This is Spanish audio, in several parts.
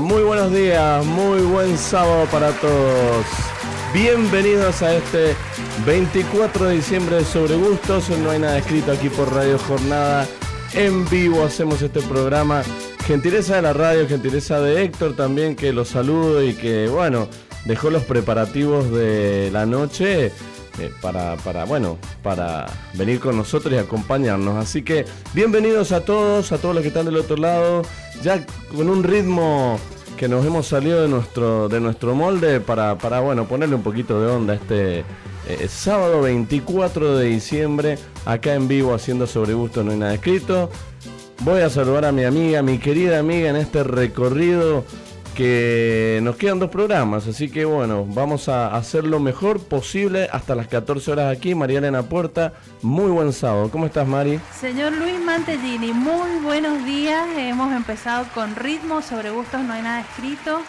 Muy buenos días, muy buen sábado para todos. Bienvenidos a este 24 de diciembre de Sobre Gustos. No hay nada escrito aquí por Radio Jornada. En vivo hacemos este programa. Gentileza de la radio, gentileza de Héctor también, que los saludo y que, bueno, dejó los preparativos de la noche eh, para, para, bueno, para venir con nosotros y acompañarnos. Así que bienvenidos a todos, a todos los que están del otro lado, ya con un ritmo que nos hemos salido de nuestro, de nuestro molde para, para bueno, ponerle un poquito de onda este eh, sábado 24 de diciembre, acá en vivo haciendo sobre gusto no hay nada escrito. Voy a saludar a mi amiga, mi querida amiga en este recorrido que nos quedan dos programas, así que bueno, vamos a hacer lo mejor posible hasta las 14 horas aquí. María Elena Puerta, muy buen sábado. ¿Cómo estás, Mari? Señor Luis Mantellini, muy buenos días. Hemos empezado con ritmo, sobre gustos no hay nada escrito.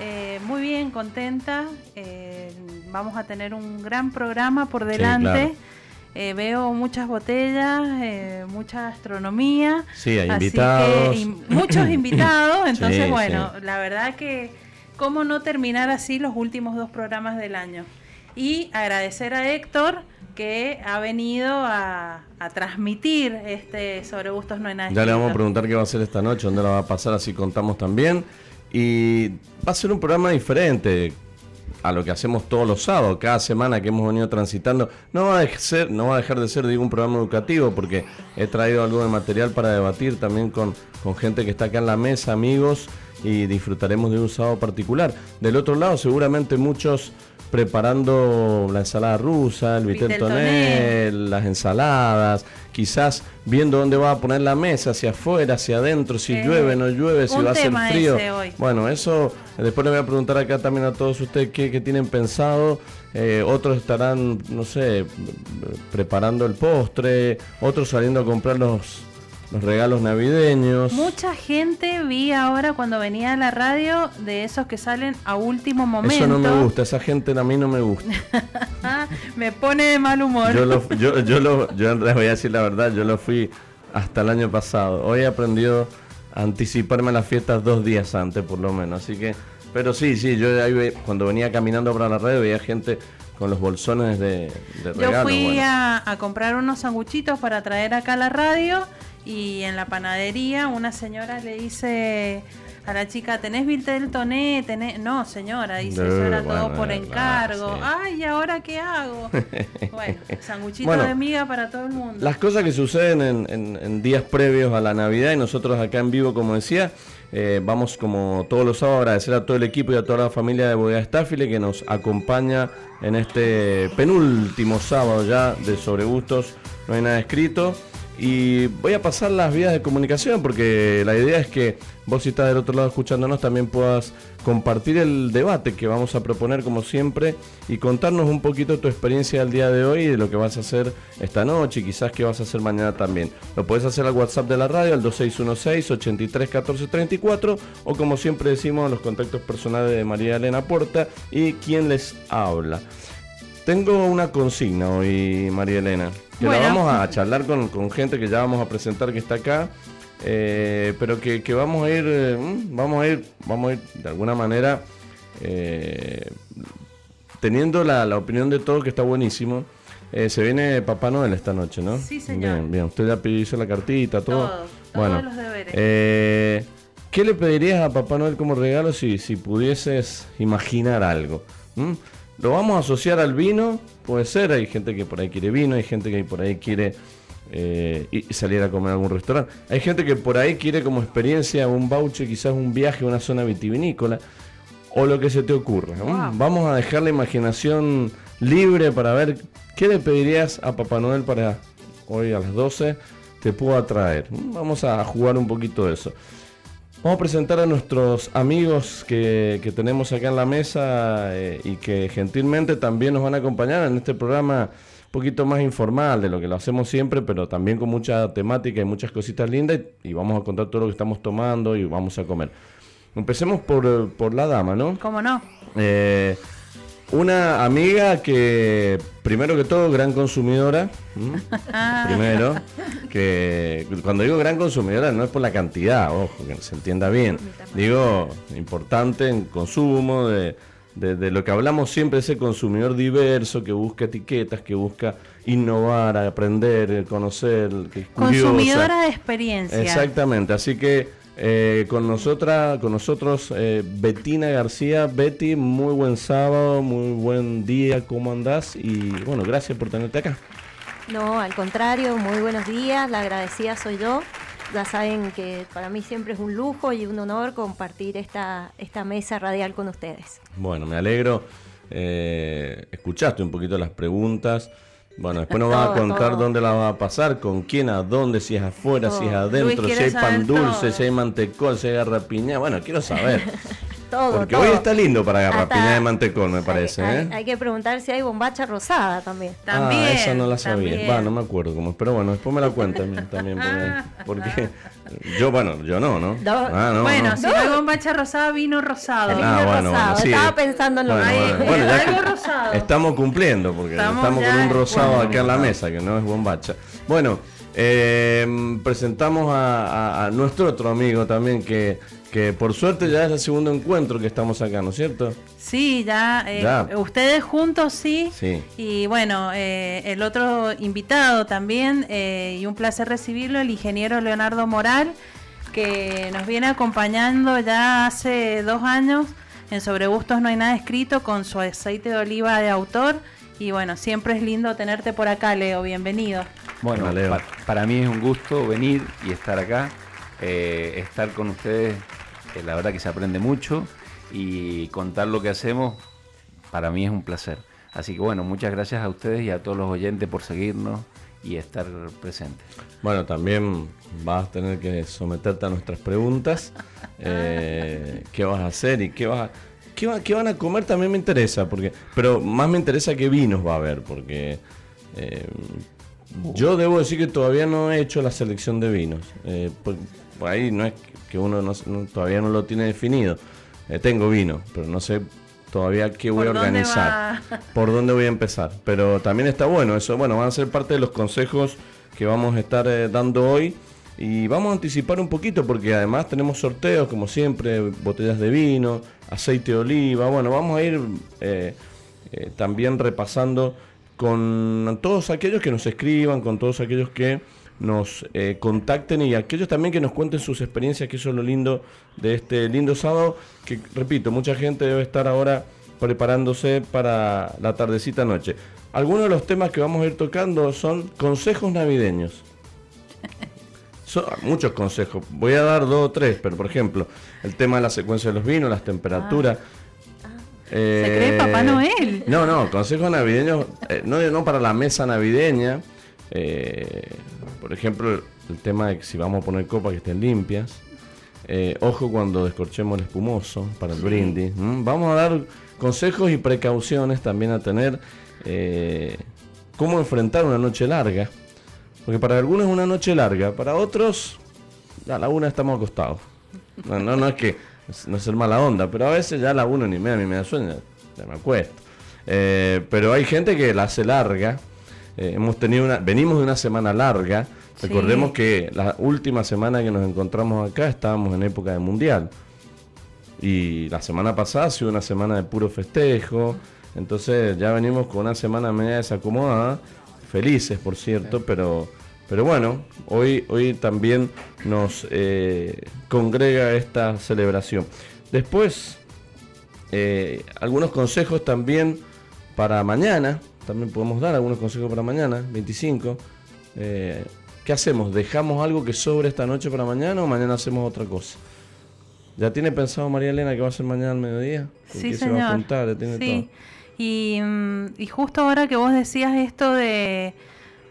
Eh, muy bien, contenta. Eh, vamos a tener un gran programa por delante. Eh, veo muchas botellas, eh, mucha astronomía. Sí, hay invitados. muchos invitados. Entonces, bueno, la verdad que cómo no terminar así los últimos dos programas del año. Y agradecer a Héctor que ha venido a, transmitir este sobre gustos no nada. Ya le vamos a preguntar qué va a hacer esta noche, dónde la va a pasar, así contamos también. Y va a ser un programa diferente a lo que hacemos todos los sábados, cada semana que hemos venido transitando, no va a dejar, ser, no va a dejar de ser digo, un programa educativo porque he traído algo de material para debatir también con, con gente que está acá en la mesa, amigos, y disfrutaremos de un sábado particular. Del otro lado, seguramente muchos preparando la ensalada rusa, el vitel toné, las ensaladas, quizás viendo dónde va a poner la mesa, hacia afuera, hacia adentro, si eh, llueve, no llueve, si va a ser frío. Bueno, eso después le voy a preguntar acá también a todos ustedes qué, tienen pensado. Eh, otros estarán, no sé, preparando el postre, otros saliendo a comprar los los regalos navideños. Mucha gente vi ahora cuando venía a la radio de esos que salen a último momento. Eso no me gusta, esa gente a mí no me gusta. me pone de mal humor. Yo, lo, yo, yo, lo, yo les voy a decir la verdad, yo lo fui hasta el año pasado. Hoy he aprendido a anticiparme a las fiestas dos días antes, por lo menos. Así que, pero sí, sí, yo ahí cuando venía caminando para la radio veía gente con los bolsones de, de regalos. Yo fui a, a comprar unos sanguchitos para traer acá a la radio y en la panadería una señora le dice a la chica, ¿tenés del Toné? ¿Tenés? No, señora, dice, eso era todo por encargo. Ay, ¿y ahora qué hago? bueno, sanguchito de miga para todo el mundo. Las cosas que suceden en, en, días previos a la Navidad y nosotros acá en vivo, como decía, eh, vamos como todos los sábados a agradecer a todo el equipo y a toda la familia de Bodega Staffile que nos acompaña en este penúltimo sábado ya de Sobre Gustos. No hay nada escrito. Y voy a pasar las vías de comunicación porque la idea es que vos si estás del otro lado escuchándonos también puedas compartir el debate que vamos a proponer como siempre y contarnos un poquito tu experiencia del día de hoy y de lo que vas a hacer esta noche y quizás qué vas a hacer mañana también. Lo puedes hacer al WhatsApp de la radio al 2616-831434 o como siempre decimos los contactos personales de María Elena Puerta y quien les habla. Tengo una consigna hoy, María Elena. Que la vamos a charlar con, gente que ya vamos a presentar que está acá. Eh, pero que, vamos a ir, eh, mm, vamos a ir, vamos a ir de alguna manera eh, teniendo la, opinión de todos que está buenísimo. se viene Papá Noel esta noche, ¿no? Sí, señor. Bien, bien. Usted ya pidió la cartita, todo. Todo, bueno, los deberes. ¿Qué le pedirías a Papá Noel como regalo si, si pudieses imaginar algo? ¿Mm? Lo vamos a asociar al vino, puede ser, hay gente que por ahí quiere vino, hay gente que por ahí quiere eh, y salir a comer a algún restaurante. Hay gente que por ahí quiere como experiencia un voucher, quizás un viaje a una zona vitivinícola o lo que se te ocurra. Vamos a dejar la imaginación libre para ver qué le pedirías a Papá Noel para hoy a las 12 te puedo traer. Vamos a jugar un poquito de eso. Vamos a presentar a nuestros amigos que, tenemos acá en la mesa eh, y que gentilmente también nos van a acompañar en este programa un poquito más informal de lo que lo hacemos siempre, pero también con mucha temática y muchas cositas lindas y, vamos a contar todo lo que estamos tomando y vamos a comer. Empecemos por, por la dama, ¿no? ¿Cómo no? Eh, una amiga que, primero que todo, gran consumidora. primero, que cuando digo gran consumidora no es por la cantidad, ojo, que se entienda bien. Digo, importante en consumo, de, lo que hablamos siempre, ese consumidor diverso que busca etiquetas, que busca innovar, aprender, conocer. Que Consumidora de experiencia. Exactamente, así que eh, con, nosotras, con nosotros eh, Betina García. Betty, muy buen sábado, muy buen día, ¿cómo andás? Y bueno, gracias por tenerte acá. No, al contrario, muy buenos días, la agradecida soy yo. Ya saben que para mí siempre es un lujo y un honor compartir esta, esta mesa radial con ustedes. Bueno, me alegro. Eh, escuchaste un poquito las preguntas. Bueno, después nos va a contar dónde la va a pasar, con quién, a dónde, si es afuera, si es adentro, si hay pan dulce, si hay mantecol, si hay garrapiña. Bueno, quiero saber. todo, Porque hoy está lindo para garrapiña de mantecol, me parece. Hay, ¿eh? hay, que preguntar si hay bombacha rosada también. También. Ah, esa no la sabía. Va, no me acuerdo cómo. Pero bueno, después me la cuentan también. Porque, yo, bueno, yo no, ¿no? Ah, no bueno, si no hay bombacha rosada, vino rosado. Ah, bueno, rosado. Estaba pensando en lo mismo. rosado. Estamos cumpliendo, porque estamos, con un rosado acá en la mesa, que no es bombacha. Bueno, eh, presentamos a, nuestro otro amigo también que, que por suerte ya es el segundo encuentro que estamos acá, ¿no es cierto? Sí, ya, eh, ustedes juntos sí. sí. Y bueno, eh, el otro invitado también, y un placer recibirlo, el ingeniero Leonardo Moral, que nos viene acompañando ya hace dos años en Sobre Gustos No hay nada escrito con su aceite de oliva de autor. Y bueno, siempre es lindo tenerte por acá, Leo. Bienvenido. Bueno, para mí es un gusto venir y estar acá, eh, estar con ustedes, eh, la verdad que se aprende mucho y contar lo que hacemos, para mí es un placer. Así que bueno, muchas gracias a ustedes y a todos los oyentes por seguirnos y estar presentes. Bueno, también vas a tener que someterte a nuestras preguntas. Eh, ¿Qué vas a hacer y qué vas a... ¿Qué, van a comer? También me interesa, porque pero más me interesa qué vinos va a haber, porque yo debo decir que todavía no he hecho la selección de vinos. Eh, por, ahí no es que uno todavía no lo tiene definido. Eh, tengo vino, pero no sé todavía qué voy a organizar, por dónde voy a empezar. Pero también está bueno eso. Bueno, van a ser parte de los consejos que vamos a estar eh, dando hoy. Y vamos a anticipar un poquito porque además tenemos sorteos, como siempre, botellas de vino, aceite de oliva. Bueno, vamos a ir también repasando con todos aquellos que nos escriban, con todos aquellos que nos eh, contacten y aquellos también que nos cuenten sus experiencias, que eso es lo lindo de este lindo sábado, que repito, mucha gente debe estar ahora preparándose para la tardecita noche. Algunos de los temas que vamos a ir tocando son consejos navideños. Son muchos consejos, voy a dar dos o tres, pero por ejemplo, el tema de la secuencia de los vinos, las temperaturas. Ah. ¿Se cree Papá Noel? No, no, consejos navideños, eh, no, no para la mesa navideña. Eh, por ejemplo, el tema de que si vamos a poner copas que estén limpias. Eh, ojo cuando descorchemos el espumoso para el brindis. Vamos a dar consejos y precauciones también a tener. cómo enfrentar una noche larga. Porque para algunos es una noche larga, para otros a la una estamos acostados. No, no, no es que no ser mala onda, pero a veces ya la uno ni me da ni me da sueño, ya me acuesto. Eh, pero hay gente que la hace larga. Eh, hemos tenido una, venimos de una semana larga. Recordemos que la última semana que nos encontramos acá estábamos en época de mundial. Y la semana pasada ha sido una semana de puro festejo. Entonces ya venimos con una semana media desacomodada. Felices, por cierto, pero pero bueno, hoy, hoy también nos eh, congrega esta celebración. Después, eh, algunos consejos también para mañana. También podemos dar algunos consejos para mañana, 25. Eh, ¿Qué hacemos? ¿Dejamos algo que sobre esta noche para mañana o mañana hacemos otra cosa? ¿Ya tiene pensado María Elena que va a ser mañana al mediodía? ¿Con Sí, señor. se va a juntar? ¿Ya tiene sí. todo? Y, mm, y justo ahora que vos decías esto de,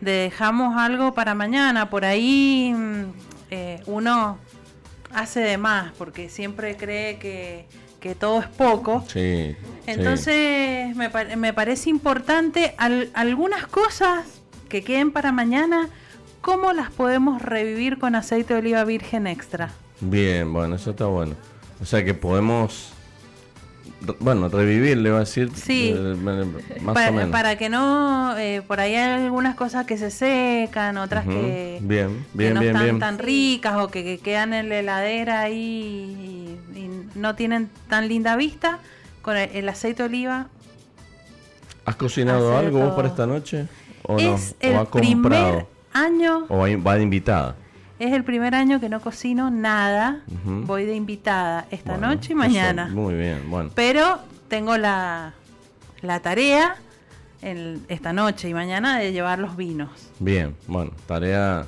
de dejamos algo para mañana, por ahí mm, eh, uno hace de más porque siempre cree que, que todo es poco. Sí. sí. Entonces me, me parece importante al- algunas cosas que queden para mañana, ¿cómo las podemos revivir con aceite de oliva virgen extra? Bien, bueno, eso está bueno. O sea que podemos, bueno, revivir, le va a decir. Sí. eh, más para, o menos. para que no, eh, por ahí hay algunas cosas que se secan, otras que, Bien, que bien, no bien, están bien. tan ricas o que, que quedan en la heladera ahí y, y no tienen tan linda vista. Con el, el aceite de oliva ¿Has cocinado algo vos para esta noche? ¿O no? es ¿O el ha comprado? primer año, ¿O va va de invitada? Es el primer año que no cocino nada. Voy de invitada esta Bueno, noche y eso, mañana. muy bien, bueno. Pero tengo la, la tarea el- esta noche y mañana de llevar los vinos. Bien, bueno, tarea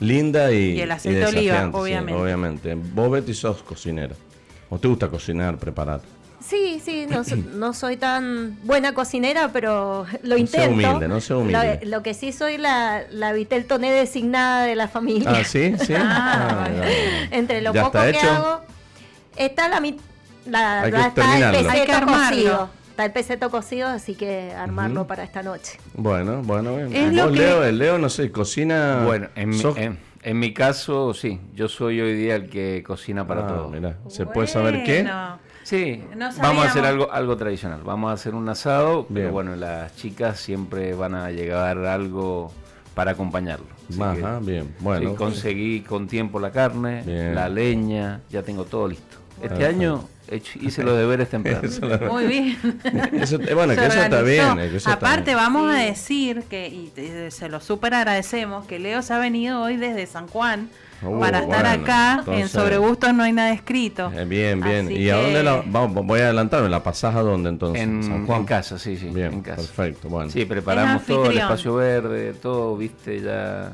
linda y, Y el aceite de oliva, desafiante, sí, obviamente. obviamente. Vos, Betty, sos cocinera. ¿O te gusta cocinar, preparar? Sí, sí, no, so- no soy tan buena cocinera, pero lo No intento. humilde, no sea humilde. Lo, lo que sí soy la, la Vitel Toné designada de la familia. Ah, ¿sí? ¿Sí? Ah, ya. Entre lo ¿Ya poco que hecho? hago, está la, mi- la, Hay que ya está el. Hay que peseto armarlo. cocido. Está el peseto cocido, así que armarlo para esta noche. Bueno, bueno, bien. Es lo Vos, que- Leo, el Leo, no sé, cocina... Bueno, en mi, sos- en, en mi caso, sí. Yo soy hoy día el que cocina para Ah, todo. mirá, ¿se puede saber qué? Sí, No vamos a hacer algo, algo tradicional. Vamos a hacer un asado, Bien. pero bueno, las chicas siempre van a llegar algo para acompañarlo. Así que, Ajá, bien, sí, bueno. conseguí con tiempo la carne, Bien. la leña, ya tengo todo listo. Este año he hecho- hice los deberes temprano. Muy bien. Eso- eh, bueno, Se que eso está bien. eh, que eso está Aparte, bien. vamos a Sí. decir que, y te- se lo súper agradecemos, que Leo se ha venido hoy desde San Juan Uh, para estar bueno, acá. entonces- en Sobre Gustos no hay nada escrito. Eh, bien, bien. Así ¿Y a dónde la vamos, voy a adelantarme? ¿La pasás a dónde entonces? En, San Juan. en casa, sí, sí. Bien, en casa. perfecto, bueno. Sí, preparamos todo el espacio verde, todo, viste, ya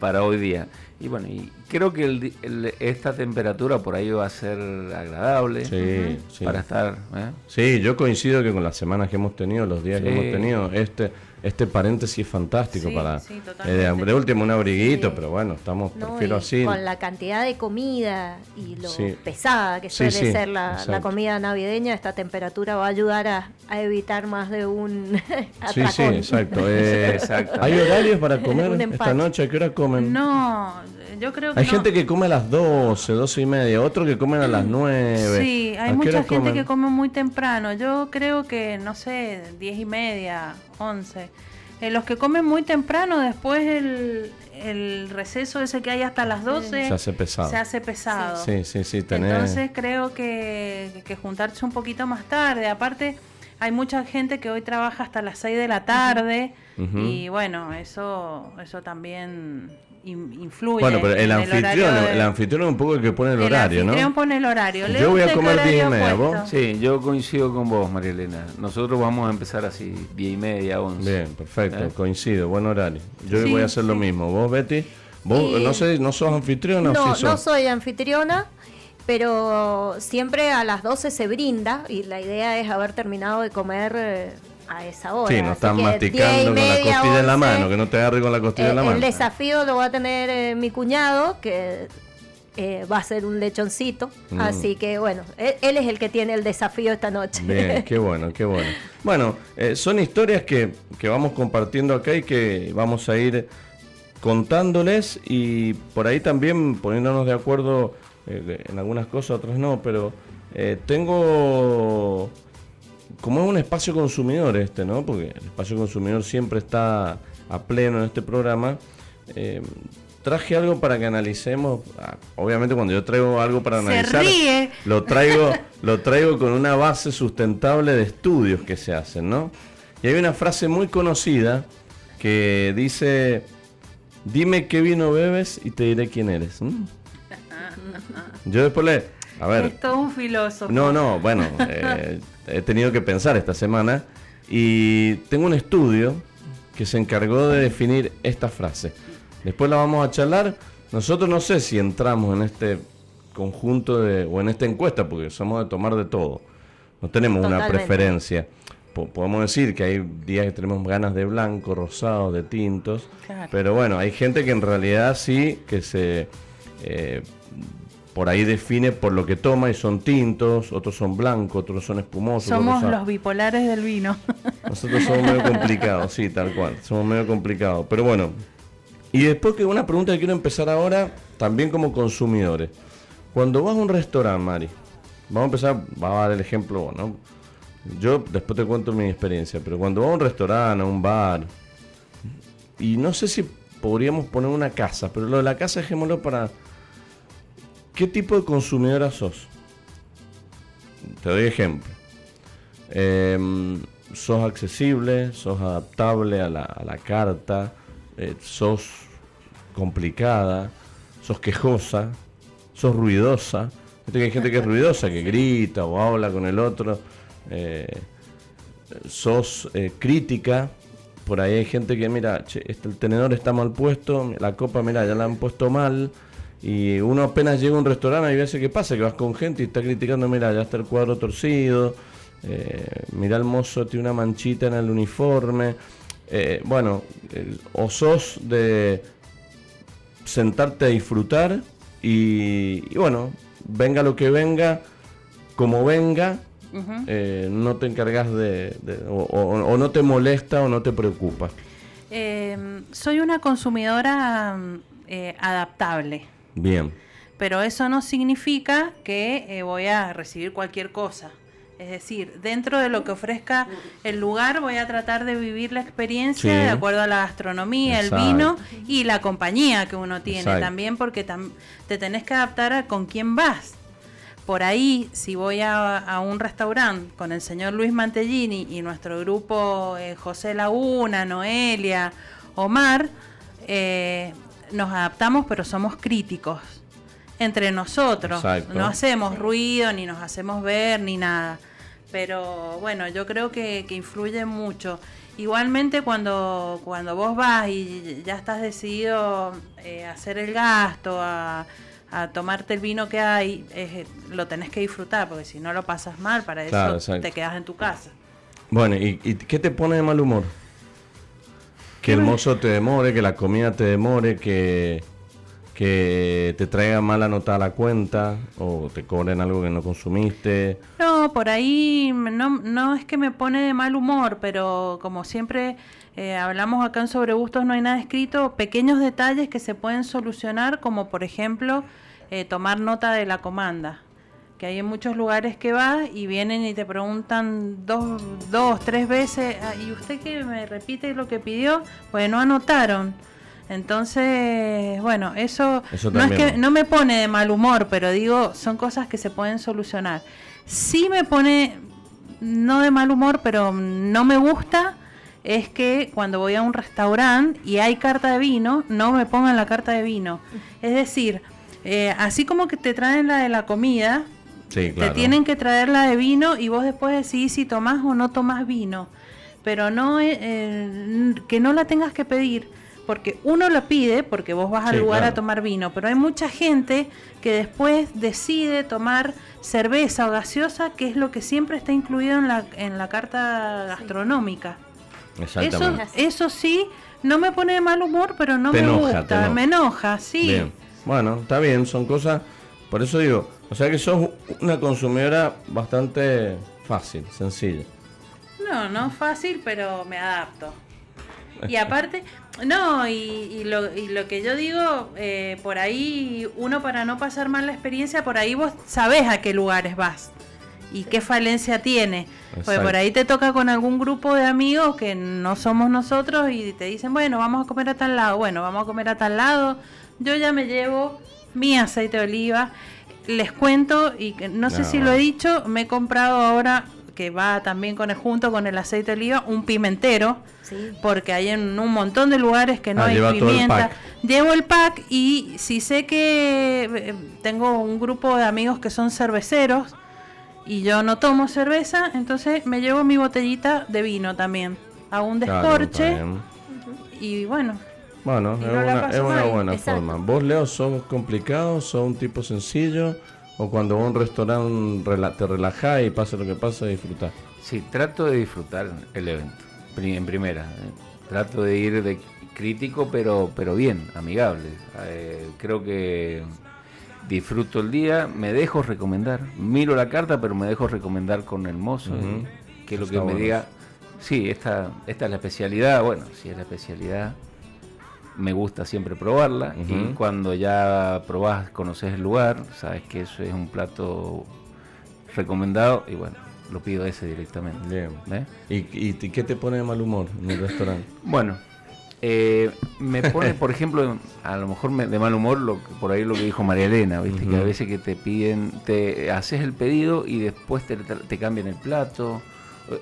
para hoy día. Y bueno, y creo que el el- esta temperatura por ahí va a ser agradable Sí, sí. para estar. ¿eh? Sí, yo coincido que con las semanas que hemos tenido, los días que hemos tenido, este este paréntesis es fantástico Sí, para... sí, eh, totalmente. de, de último un abriguito, Sí. pero bueno, estamos, ¿no? prefiero así. Con la cantidad de comida y lo Sí. pesada que Sí, suele sí, ser la, comida navideña, esta temperatura va a ayudar a, a evitar más de un Sí, sí, exacto. eh, Exacto. ¿Hay horarios para comer esta noche? ¿A qué hora comen? No, yo creo que Hay no. gente que come a las 12, 12 y media, otro que comen a las 9. Sí, hay mucha gente que come muy temprano. Yo creo que, no sé, diez y media, 11. Eh, los que comen muy temprano, después el, el receso ese que hay hasta las 12 Se hace pesado. se hace pesado. Sí, sí, sí, tenés... Entonces creo que, que juntarse un poquito más tarde. Aparte, hay mucha gente que hoy trabaja hasta las 6 de la tarde y bueno, eso eso también influye. Bueno, pero el en anfitrión, horario de- el anfitrión es un poco el que pone el, el horario, anfitrión ¿no? pone el horario. Yo voy a ¿usted qué comer diez y horario ha media, puesto? ¿vos? Sí, yo coincido con vos, María Elena. Nosotros vamos a empezar así, diez y media, once. Bien, perfecto, ¿Eh? coincido, buen horario. Yo Sí, voy a hacer lo sí. mismo. ¿Vos, Betty? ¿Vos, Y- no sé, no sos anfitriona o No, sí no sos? soy anfitriona, pero siempre a las 12 se brinda y la idea es haber terminado de comer eh, a esa hora. Sí, no Así están que 10 y masticando con la costilla en la 11, mano, que no te agarre con la costilla en la eh, mano. El desafío lo va a tener eh, mi cuñado, que eh, va a ser un lechoncito. Mm. Así que bueno, él, él es el que tiene el desafío esta noche. Bien, qué bueno, qué bueno. Bueno, son historias que, que vamos compartiendo acá y que vamos a ir contándoles y por ahí también poniéndonos de acuerdo en algunas cosas, otras no, pero tengo como es un espacio consumidor este, ¿no? Porque el espacio consumidor siempre está a pleno en este programa. eh, traje algo para que analicemos. Ah, Obviamente cuando yo traigo algo para analizar, lo traigo, lo traigo con una base sustentable de estudios que se hacen, ¿no? Y hay una frase muy conocida que dice, dime qué vino bebes y te diré quién eres. ¿m? Yo después le... A ver, Es todo un filósofo. no, no, bueno, eh, he tenido que pensar esta semana y tengo un estudio que se encargó de definir esta frase. Después la vamos a charlar. Nosotros no sé si entramos en este conjunto de, o en esta encuesta, porque somos de tomar de todo. No tenemos una preferencia. podemos decir que hay días que tenemos ganas de blanco, rosado, de tintos, pero bueno, hay gente que en realidad sí que se eh, por ahí define por lo que toma y son tintos, otros son blancos, otros son espumosos. Somos los bipolares del vino. Nosotros somos medio complicados, sí, tal cual, somos medio complicados. Pero bueno, y después que una pregunta que quiero empezar ahora, también como consumidores. Cuando vas a un restaurante, Mari, vamos a empezar, vamos a dar el ejemplo, ¿no? Yo después te cuento mi experiencia, pero cuando vas a un restaurante, a un bar, y no sé si podríamos poner una casa, pero lo de la casa dejémoslo para ¿Qué tipo de consumidora sos? Te doy ejemplo. Em, sos accesible, sos adaptable a la, carta, eh, sos complicada, sos quejosa, sos ruidosa. hay gente que es ruidosa, que grita o habla con el otro. Eh, sos eh, crítica. Por ahí hay gente que, mira, este, el tenedor está mal puesto, la copa, mira, ya la han puesto mal. Y uno apenas llega a un restaurante, hay veces que pasa, que vas con gente y está criticando, mira, ya está el cuadro torcido, eh, mira el mozo tiene una manchita en el uniforme. Eh, bueno, eh, o sos de sentarte a disfrutar y, bueno, venga lo que venga, como venga, no te encargas de, o, no te molesta o no te preocupa. soy una consumidora adaptable. Bien. Pero eso no significa que eh, voy a recibir cualquier cosa. Es decir, dentro de lo que ofrezca el lugar voy a tratar de vivir la experiencia de acuerdo a la gastronomía, el vino y la compañía que uno tiene también, porque te tenés que adaptar a con quién vas. Por ahí, si voy a, un restaurante con el señor Luis Mantellini y nuestro grupo eh, José Laguna, Noelia, Omar, eh, nos adaptamos, pero somos críticos entre nosotros. No hacemos ruido, ni nos hacemos ver, ni nada. Pero bueno, yo creo que, influye mucho. Igualmente cuando, cuando vos vas y ya estás decidido eh, a hacer el gasto, a, tomarte el vino que hay, lo tenés que disfrutar, porque si no lo pasas mal, para eso te quedas en tu casa. Bueno, ¿y, ¿y qué te pone de mal humor? Que el mozo te demore, que la comida te demore, que, que te traiga mala nota a la cuenta o te cobren algo que no consumiste. No, por ahí no, no es que me pone de mal humor, pero como siempre eh, hablamos acá en Sobre Gustos no hay nada escrito, pequeños detalles que se pueden solucionar, como por ejemplo eh, tomar nota de la comanda que hay en muchos lugares que vas y vienen y te preguntan dos, dos tres veces, ah, ¿y usted qué me repite lo que pidió? Pues no anotaron. Entonces, bueno, eso, no es que no me pone de mal humor, pero digo, son cosas que se pueden solucionar. Sí me pone, no de mal humor, pero no me gusta, es que cuando voy a un restaurante y hay carta de vino, no me pongan la carta de vino. Es decir, eh, así como que te traen la de la comida, te tienen que traer la de vino y vos después decidís si tomás o no tomás vino. Pero no eh, eh, que no la tengas que pedir, porque uno la pide porque vos vas al lugar a tomar vino, pero hay mucha gente que después decide tomar cerveza o gaseosa, que es lo que siempre está incluido en la, en la carta gastronómica. Eso, eso sí, no me pone de mal humor, pero no me gusta, me enoja, sí. Bueno, está bien, son cosas, por eso digo, o sea que sos una consumidora bastante fácil, sencilla. No, no fácil, pero me adapto. Y aparte, no, y, lo, que yo digo, eh, por ahí uno para no pasar mal la experiencia, por ahí vos sabés a qué lugares vas y qué falencia tiene. Porque por ahí te toca con algún grupo de amigos que no somos nosotros y te dicen, bueno, vamos a comer a tal lado. Bueno, vamos a comer a tal lado. Yo ya me llevo mi aceite de oliva les cuento, y no sé si lo he dicho, me he comprado ahora, que va también con el, junto con el aceite de oliva, un pimentero, porque hay en un montón de lugares que no ah, hay pimienta. Llevo el pack y si sé que eh, tengo un grupo de amigos que son cerveceros y yo no tomo cerveza, entonces me llevo mi botellita de vino también. a un descorche y bueno. Bueno, Y es una, es una buena Exacto. forma. ¿Vos, Leo, sos complicado? ¿Sos un tipo sencillo? ¿O cuando vas a un restaurante te relajás y pasa lo que pasa, disfrutás? Sí, trato de disfrutar el evento, en primera. Trato de ir de crítico, pero, pero bien, amigable. Eh, creo que disfruto el día, me dejo recomendar. Miro la carta, pero me dejo recomendar con el mozo. Ujú. eh, que lo que me bueno diga, sí, esta, esta es la especialidad. Bueno, si es la especialidad, me gusta siempre probarla. Y cuando ya probás, conoces el lugar, sabes que eso es un plato recomendado y bueno, lo pido ese directamente. ¿eh? ¿Y, y, y qué te pone de mal humor en el restaurante? Bueno, eh, me pone, por ejemplo, a lo mejor me- de mal humor lo que- por ahí lo que dijo María Elena, ¿viste? Que a veces que te piden, te haces el pedido y después te, te cambian el plato.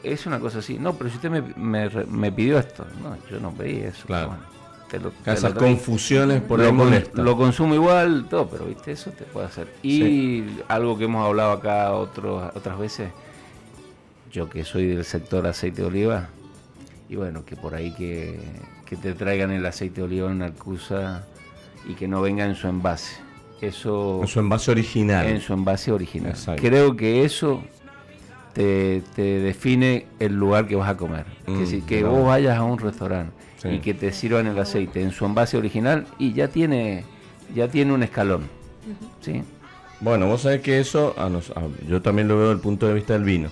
Es una cosa así. No, pero si usted me, me me pidió esto. No, yo no pedí eso. Claro. Bueno, te lo- te Esas lo traigo. confusiones por lo, con- lo consumo igual, todo, pero viste, eso te puede hacer. Y algo que hemos hablado acá otros, otras veces, yo que soy del sector aceite de oliva, y bueno, que por ahí que, que te traigan el aceite de oliva en arcusa y que no venga en su envase. Eso En su envase original. en su envase original. Exacto. Creo que eso te, te define el lugar que vas a comer. Mm, que si que vos vayas a un restaurante Sí. y que te sirvan el aceite en su envase original y ya tiene ya tiene un escalón. ¿Sí? Bueno, vos sabés que eso, a nos- a- yo también lo veo desde el punto de vista del vino.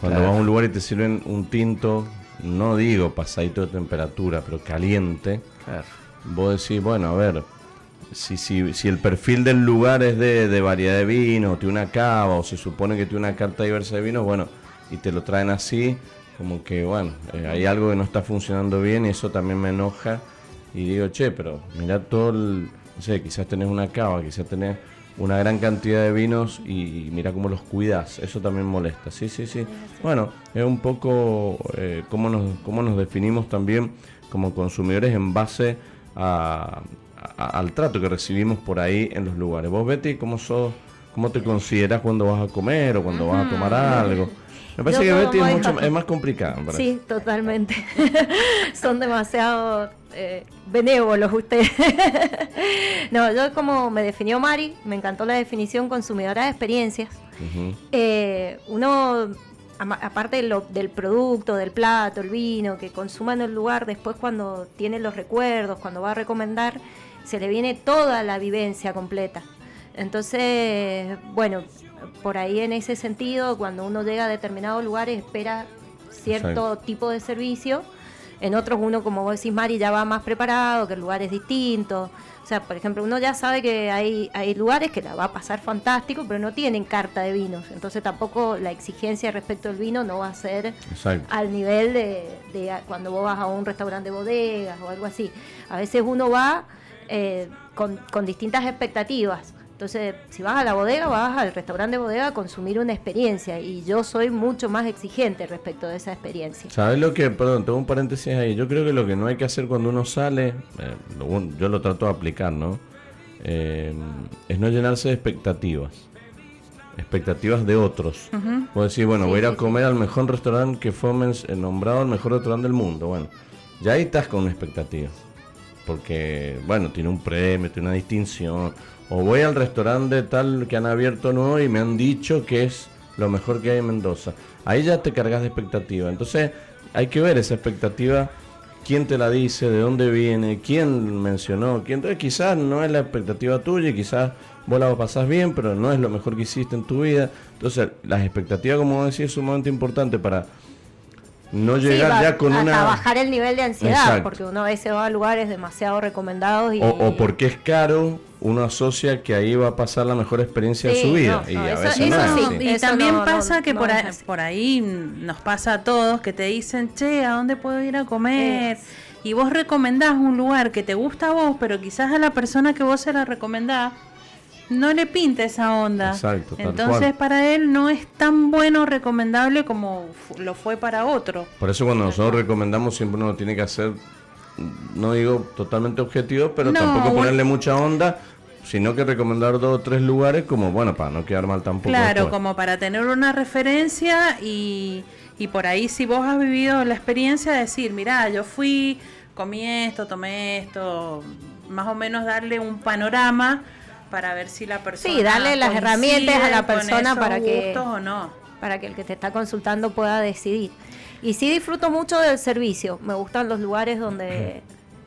Cuando Claro. vas a un lugar y te sirven un tinto, no digo pasadito de temperatura, pero caliente, Claro. vos decís, bueno, a ver, si, si, si el perfil del lugar es de, de variedad de vinos, o tiene una cava, o se supone que tiene una carta diversa de vinos, bueno, y te lo traen así, como que, bueno, eh, hay algo que no está funcionando bien y eso también me enoja. Y digo, che, pero mirá todo el, no sé, quizás tenés una cava, quizás tenés una gran cantidad de vinos y, mira cómo los cuidas, eso también molesta. Sí, sí, sí. Bueno, es un poco eh, cómo, nos, cómo nos definimos también como consumidores en base a, a- al trato que recibimos por ahí en los lugares. Vos, Betty, ¿cómo sos? ¿Cómo te consideras cuando vas a comer o cuando vas a tomar algo? Me parece Yo que Betty es, mucho, más parece. Sí, totalmente. Son demasiado eh, benévolos ustedes. no, yo como me definió Mari, me encantó la definición consumidora de experiencias. Eh, uno, aparte de lo- del producto, del plato, el vino que consuma en el lugar, después cuando tiene los recuerdos, cuando va a recomendar, se le viene toda la vivencia completa. Entonces, bueno, por ahí en ese sentido, cuando uno llega a determinados lugares, espera cierto tipo de servicio. En otros uno, como vos decís, Mari, ya va más preparado, que el lugar es distinto. O sea, por ejemplo, uno ya sabe que hay, hay lugares que la va a pasar fantástico, pero no tienen carta de vinos. Entonces tampoco la exigencia respecto al vino no va a ser Exacto. al nivel de, de cuando vos vas a un restaurante de bodegas o algo así. A veces uno va eh, con, con distintas expectativas. Entonces, si vas a la bodega, vas al restaurante de bodega a consumir una experiencia. Y yo soy mucho más exigente respecto de esa experiencia. ¿Sabes lo que, perdón, tengo un paréntesis ahí? Yo creo que lo que no hay que hacer cuando uno sale, eh, lo yo lo trato de aplicar, ¿no? Eh, es no llenarse de expectativas. Expectativas de otros. Vos decís, bueno, Sí, voy a ir a comer al mejor restaurante que fue eh, nombrado el mejor restaurante del mundo. Bueno, ya ahí estás con una expectativa. Porque, bueno, tiene un premio, tiene una distinción. O voy al restaurante tal que han abierto nuevo y me han dicho que es lo mejor que hay en Mendoza. Ahí ya te cargas de expectativa. Entonces, hay que ver esa expectativa. ¿Quién te la dice? ¿De dónde viene? ¿Quién mencionó? ¿Quién? Entonces, quizás no es la expectativa tuya y quizás vos la pasás bien, pero no es lo mejor que hiciste en tu vida. Entonces, las expectativas, como vos decís, es sumamente importante para no Sí, llegar va ya con a una... bajar el nivel de ansiedad, Exacto. porque uno a veces va a lugares demasiado recomendados y... O, o porque es caro, uno asocia que ahí va a pasar la mejor experiencia de su vida. no, y no, a veces eso no sí. Y Eso también no, no, pasa que no por, ahí, por ahí nos pasa a todos que te dicen, che, ¿a dónde puedo ir a comer? Es. Y vos recomendás un lugar que te gusta a vos, pero quizás a la persona que vos se la recomendás no le pinta esa onda. Exacto, Entonces cual. para él no es tan bueno o recomendable como lo fue para otro. Por eso cuando nosotros recomendamos siempre uno tiene que hacer, no digo totalmente objetivo, pero No, tampoco ponerle mucha onda, sino que recomendar dos o tres lugares como, bueno, para no quedar mal tampoco. Claro, después. como para tener una referencia y, y por ahí si vos has vivido la experiencia, decir, mirá, yo fui comí esto, tomé esto, más o menos darle un panorama para ver si la persona Sí, darle las herramientas a la persona para que- gustos o no. para que el que te está consultando pueda decidir. Y sí disfruto mucho del servicio. Me gustan los lugares donde,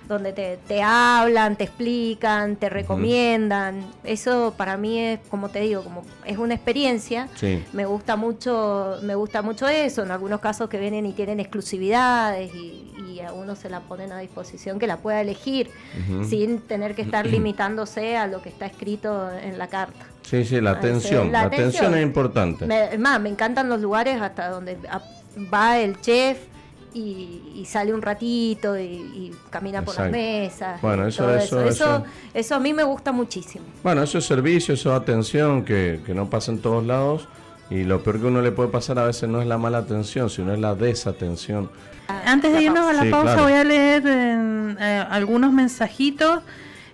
donde te, te hablan, te explican, te recomiendan. Eso para mí es, como te digo, como es una experiencia. Sí. Me gusta mucho, me gusta mucho eso. En algunos casos que vienen y tienen exclusividades y, y a uno se la ponen a disposición que la pueda elegir sin tener que estar limitándose a lo que está escrito en la carta. Sí, sí, la atención. la atención es importante. Me- es más, me encantan los lugares hasta donde va el chef y, y sale un ratito y, y camina por las mesas. Bueno, eso- eso- eso, eso- eso a mí me gusta muchísimo. Bueno, eso es servicio, eso es atención que, que no pasa en todos lados. Y lo peor que uno le puede pasar a veces no es la mala atención, sino es la desatención. Antes de irnos a la Sí, pausa claro. voy a leer eh, eh, algunos mensajitos.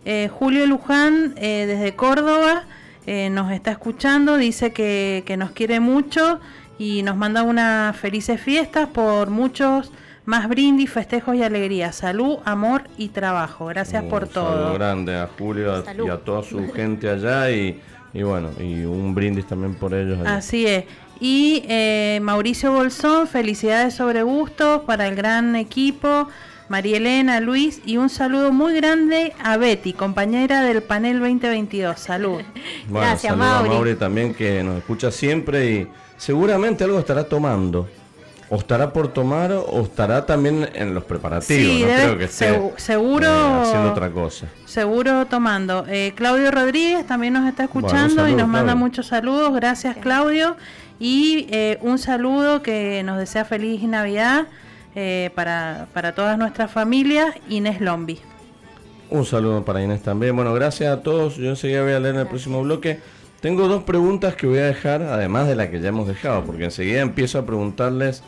Eh, Julio Luján eh, desde Córdoba eh, nos está escuchando, dice que, que nos quiere mucho y nos manda unas felices fiestas por muchos más brindis, festejos y alegrías. Salud, amor y trabajo. Gracias Un por saludo todo. grande a Julio a- y a toda su gente allá y, y bueno, y un brindis también por ellos allá. Así es. Y eh, Mauricio Bolsón, felicidades sobre gustos para el gran equipo. María Elena, Luis y un saludo muy grande a Betty, compañera del panel 2022. Salud. Bueno, Gracias, saludo a Mauri. Mauri también que nos escucha siempre y seguramente algo estará tomando. O estará por tomar o estará también en los preparativos. Sí, no debe- creo que esté segu- seguro- eh, haciendo otra cosa. Seguro tomando. Eh, Claudio Rodríguez también nos está escuchando Bueno, y nos manda Claudio. muchos saludos. Gracias, Claudio. Y eh, un saludo que nos desea feliz Navidad eh, para, para todas nuestras familias. Inés Lombi. Un saludo para Inés también. Bueno, gracias a todos. Yo enseguida voy a leer en el próximo bloque. Tengo dos preguntas que voy a dejar, además de la que ya hemos dejado, porque enseguida empiezo a preguntarles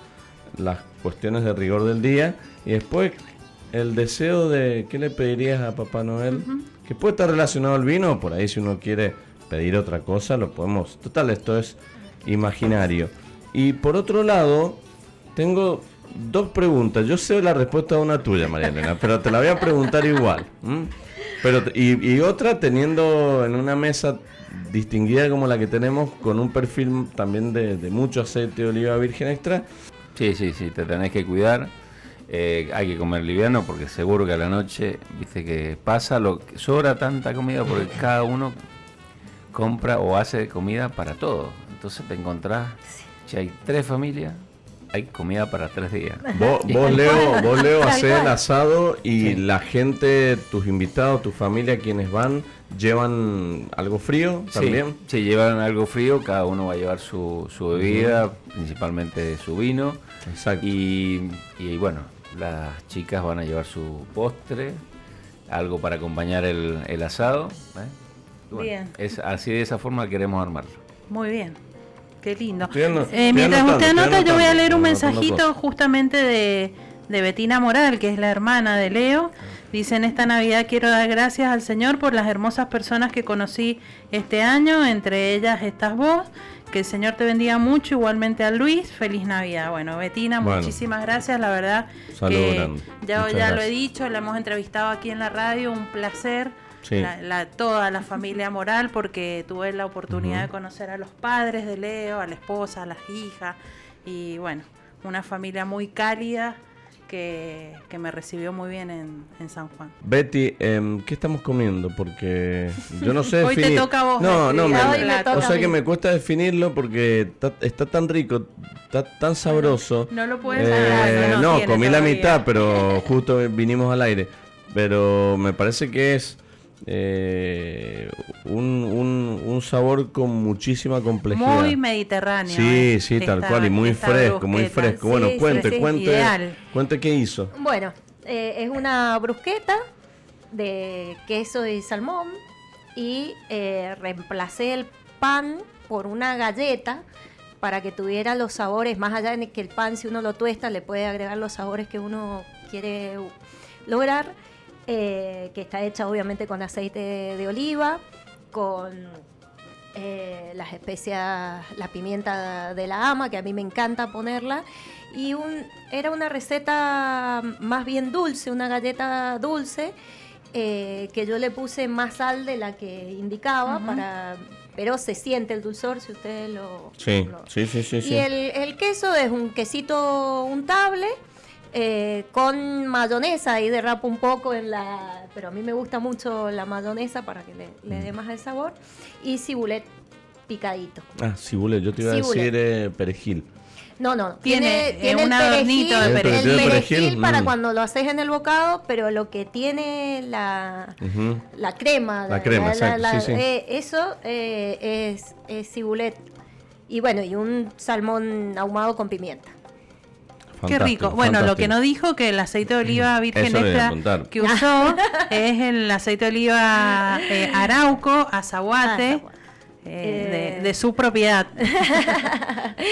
las cuestiones de rigor del día y después el deseo de qué le pedirías a Papá Noel, que puede estar relacionado al vino, por ahí si uno quiere pedir otra cosa, lo podemos. Total, esto es imaginario. Y por otro lado, tengo dos preguntas. Yo sé la respuesta a una tuya, María Elena, pero te la voy a preguntar igual. Pero, y, y otra teniendo en una mesa distinguida como la que tenemos, con un perfil también de, de mucho aceite de oliva virgen extra. Sí, sí, sí, te tenés que cuidar. Eh, hay que comer liviano porque seguro que a la noche, viste que pasa, lo que sobra tanta comida porque cada uno compra o hace comida para todo. Entonces te encontrás, si hay tres familias, hay comida para tres días. Vos, vos Leo, vos Leo Tal hacés el asado y Sí. la gente, tus invitados, tu familia, quienes van, llevan algo frío también. Sí, llevan algo frío, cada uno va a llevar su, su bebida, principalmente su vino. Exacto. Y, y bueno, las chicas van a llevar su postre, algo para acompañar el, el asado. ¿eh? Bueno, Bien. Es, así de esa forma queremos armarlo. Muy bien. Qué lindo. Eh, estoy mientras anotando, usted anota, yo voy a leer un mensajito justamente de, de Betina Moral, que es la hermana de Leo. Dice, en esta Navidad quiero dar gracias al Señor por las hermosas personas que conocí este año, entre ellas estás vos. Que el Señor te bendiga mucho, igualmente a Luis. Feliz Navidad. Bueno, Betina, Bueno. muchísimas gracias, la verdad. Que ya lo he dicho, la hemos entrevistado aquí en la radio, un placer. Sí. La- la- toda la familia moral porque tuve la oportunidad de conocer a los padres de Leo, a la esposa, a las hijas y bueno, una familia muy cálida que, que me recibió muy bien en, en San Juan. Betty, em, ¿qué estamos comiendo? Porque yo no sé Hoy te definir. toca a vos No, no, me- me toca o sea que me cuesta definirlo porque está, está tan rico, está tan sabroso. No lo puedes Eh, no, comí la mitad, pero justo vinimos al aire. Pero me parece que es eh, un, un- un sabor con muchísima complejidad. Muy mediterráneo. Sí, eh, sí, tal esta- cual, y muy fresco, muy fresco. Bueno, cuente, sí, cuente, ideal. cuente qué hizo. Bueno, eh, es una brusqueta de queso y salmón y eh, reemplacé el pan por una galleta para que tuviera los sabores, más allá de que el pan si uno lo tuesta le puede agregar los sabores que uno quiere lograr, eh, que está hecha obviamente con aceite de oliva, con eh, las especias, la pimienta de la ama, que a mí me encanta ponerla, y un, era una receta más bien dulce, una galleta dulce, eh, que yo le puse más sal de la que indicaba, para, pero se siente el dulzor si ustedes lo... Sí, lo- sí, sí, sí. y sí. el, el queso es un quesito untable eh, con mayonesa, ahí derrapa un poco en la... Pero a mí me gusta mucho la mayonesa para que le, le Mm. dé más el sabor. Y cibulet picadito. Ah, cibulet, yo te iba a decir eh, perejil. No, no, Tiene, tiene, eh, tiene un el adornito de perejil, perejil. el perejil, perejil, para mm. cuando lo haces en el bocado, pero lo que tiene la, la crema, La crema, exacto, sí, sí. eh, eso eh, es, es cibulet. Y bueno, y un salmón ahumado con pimienta. Qué rico. Fantástico, Bueno, lo que no dijo que el aceite de oliva virgen iba a extra que usó es el aceite de oliva eh, arauco, azahuate, Azahuate. eh, Eh. de, de su propiedad.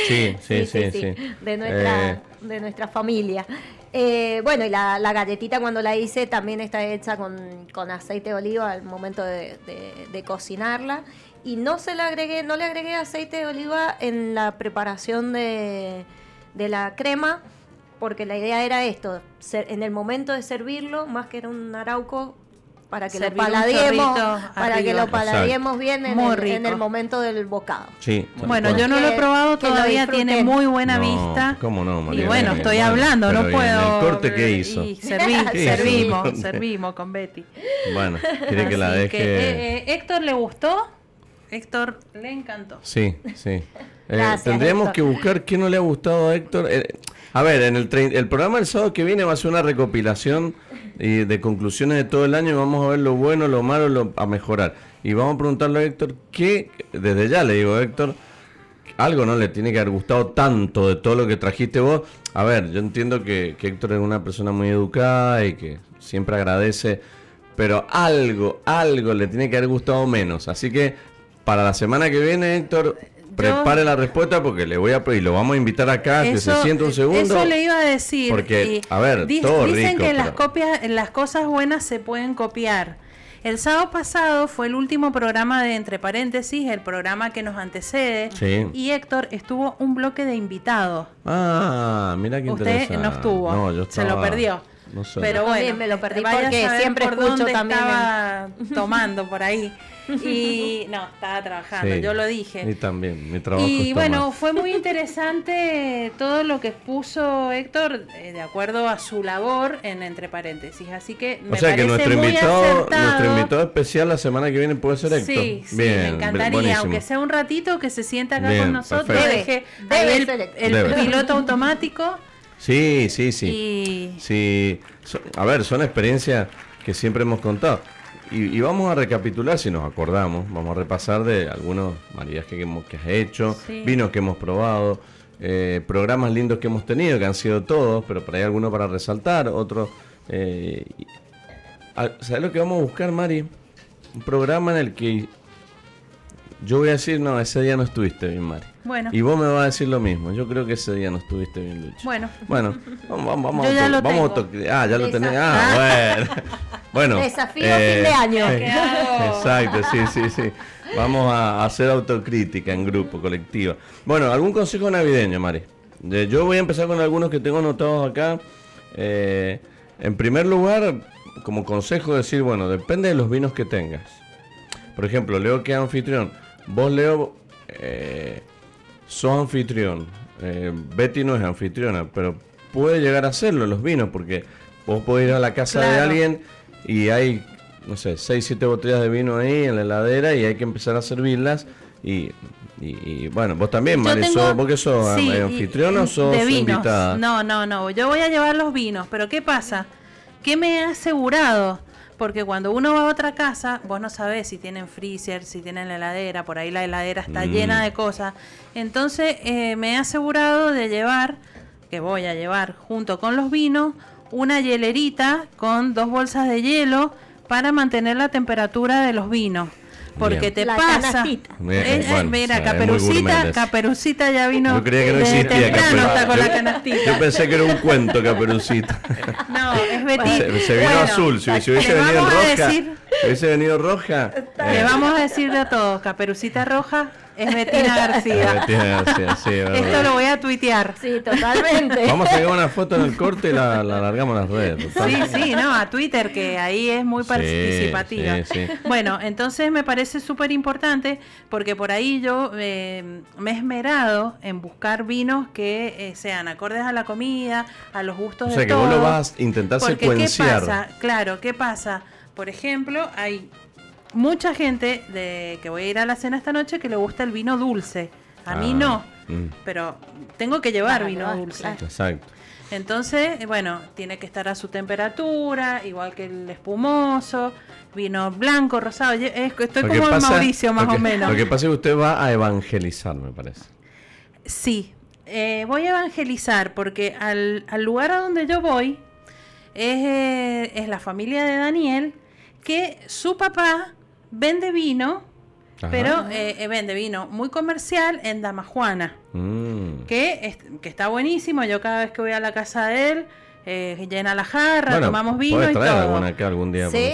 Sí, sí, sí, sí. De nuestra, Eh, de nuestra familia. Eh, bueno, y la, la galletita cuando la hice también está hecha con, con aceite de oliva al momento de, de- de cocinarla. Y no se le agregué, no le agregué aceite de oliva en la preparación de, de la crema, porque la idea era esto, ser- en el momento de servirlo, más que era un arauco, para que Servir lo chorrito para que lo palademos bien en el, en rico. el momento del bocado. sí, Bueno, yo no lo he Que- probado que todavía, tiene muy buena No, vista. ¿cómo no, y Mariana? bueno, Bien, estoy hablando, no bien, puedo. ¿el corte qué y hizo? serví- servimos, servimos con Betty. Bueno, quiere que la deje. que, eh, eh, Héctor le gustó, Héctor le encantó. Sí, sí. Eh, Gracias, tendríamos Héctor. que buscar qué no le ha gustado a Héctor. Eh, a ver, en el, el programa del sábado que viene va a ser una recopilación y de conclusiones de todo el año y vamos a ver lo bueno, lo malo, lo, a mejorar. Y vamos a preguntarle a Héctor qué, desde ya le digo, Héctor, algo no le tiene que haber gustado tanto de todo lo que trajiste vos. A ver, yo entiendo que, que Héctor es una persona muy educada y que siempre agradece, pero algo, algo le tiene que haber gustado menos. Así que para la semana que viene, Héctor, prepare la respuesta porque le voy a y lo vamos a invitar acá que se siente un segundo. eso le iba a decir. Porque, y a ver, di- todo dicen rico, que las copias, las cosas buenas se pueden copiar. El sábado pasado fue el último programa de Entre Paréntesis, el programa que nos antecede. Sí. Y Héctor estuvo un bloque de invitados. Ah, mira qué Usted interesante. no estuvo. No, yo se lo estaba- perdió. No sé. Pero bueno, también me lo perdí porque siempre por escucho dónde también en- estaba tomando por ahí. Y no, estaba trabajando, Sí. yo lo dije. Y también, mi trabajo Y bueno, mal. fue muy interesante todo lo que expuso Héctor eh, de acuerdo a su labor en entre paréntesis. Así que me O sea que nuestro muy invitado, nuestro invitado especial la semana que viene puede ser Héctor. Sí, sí, Bien, me encantaría, buenísimo. aunque sea un ratito que se sienta acá Bien, con nosotros, perfecto. deje Debe, ahí debe el, Debe. piloto automático Sí, sí, sí. y Sí, so- a ver, son experiencias que siempre hemos contado. Y, y vamos a recapitular, si nos acordamos, vamos a repasar de algunos maridajes que, hemos, que has hecho, Sí. vinos que hemos probado, eh, programas lindos que hemos tenido, que han sido todos, pero por ahí algunos para resaltar, otros... Eh, ah, ¿Sabes lo que vamos a buscar, Mari? Un programa en el que yo voy a decir, no, ese día no estuviste bien, Mari. Bueno. Y vos me vas a decir lo mismo. Yo creo que ese día no estuviste bien, Lucho. bueno. Bueno, vamos, vamos, vamos Yo ya lo vamos tengo. Ah, ya lo tenés. Desafío. Ah, bueno. bueno. eh, Desafío fin de año. ¿Qué hago? Exacto, sí, sí, sí. Vamos a hacer autocrítica en grupo, colectiva. Bueno, ¿algún consejo navideño, Mari? Yo voy a empezar con algunos que tengo anotados acá. Eh, en primer lugar, como consejo, decir, bueno, depende de los vinos que tengas. Por ejemplo, Leo que anfitrión. Vos, Leo, eh, sos anfitrión. Eh, Betty no es anfitriona, pero puede llegar a serlo los vinos, porque vos podés ir a la casa de alguien y hay, no sé, 6, 7 botellas de vino ahí en la heladera y hay que empezar a servirlas. Y, y- y, bueno, vos también, Mari, tengo- sos- ¿vos que sos sí, y- anfitriona o sos de vinos. invitada? No, no, no. Yo voy a llevar los vinos, pero ¿qué pasa? ¿Qué me he asegurado? Porque cuando uno va a otra casa, vos no sabés si tienen freezer, si tienen la heladera, por ahí la heladera está Mm. llena de cosas. Entonces eh, me he asegurado de llevar, que voy a llevar junto con los vinos, una hielerita con dos bolsas de hielo para mantener la temperatura de los vinos. Porque Bien. te La pasa. canastita. Bien, eh, bueno, mira, o sea, es Caperucita. Caperucita ya vino. Yo creía que no existía Caperucita. con la Yo- canastita. Yo pensé que era un cuento, Caperucita. No, es Betty. Se- se vino azul, si- si hubiese venido roja. decir- Hubiese venido roja. Le Eh, vamos a decirle a todos, Caperucita Roja es Betina García. Betina García, sí, verdad. Esto lo voy a tuitear. Sí, totalmente. Vamos a sacar una foto en el corte y la, la largamos en las redes. total. Sí, sí, no, a Twitter, que ahí es muy participativa. sí, sí. Bueno, entonces me parece súper importante porque por ahí yo eh, me he esmerado en buscar vinos que eh, sean acordes a la comida, a los gustos O de sea que todos. vos lo vas a intentar Porque, secuenciar. ¿qué pasa? Claro, ¿qué pasa? Por ejemplo, hay mucha gente de que voy a ir a la cena esta noche que le gusta el vino dulce. A mí Ah, no, mm. pero tengo que llevar Claro, vino claro. dulce. Exacto. Entonces, bueno, tiene que estar a su temperatura, igual que el espumoso, vino blanco, rosado. Estoy como pasa- Mauricio, más que- o menos. Lo que pasa es que usted va a evangelizar, me parece. Sí, eh, voy a evangelizar porque al, al lugar a donde yo voy es, eh, es la familia de Daniel, que su papá vende vino, Ajá. pero eh, eh, vende vino muy comercial en Damajuana. Mm. que, es- que está buenísimo. Yo cada vez que voy a la casa de él, eh, llena la jarra, Bueno, tomamos vino y traer todo. alguna acá algún día Sí.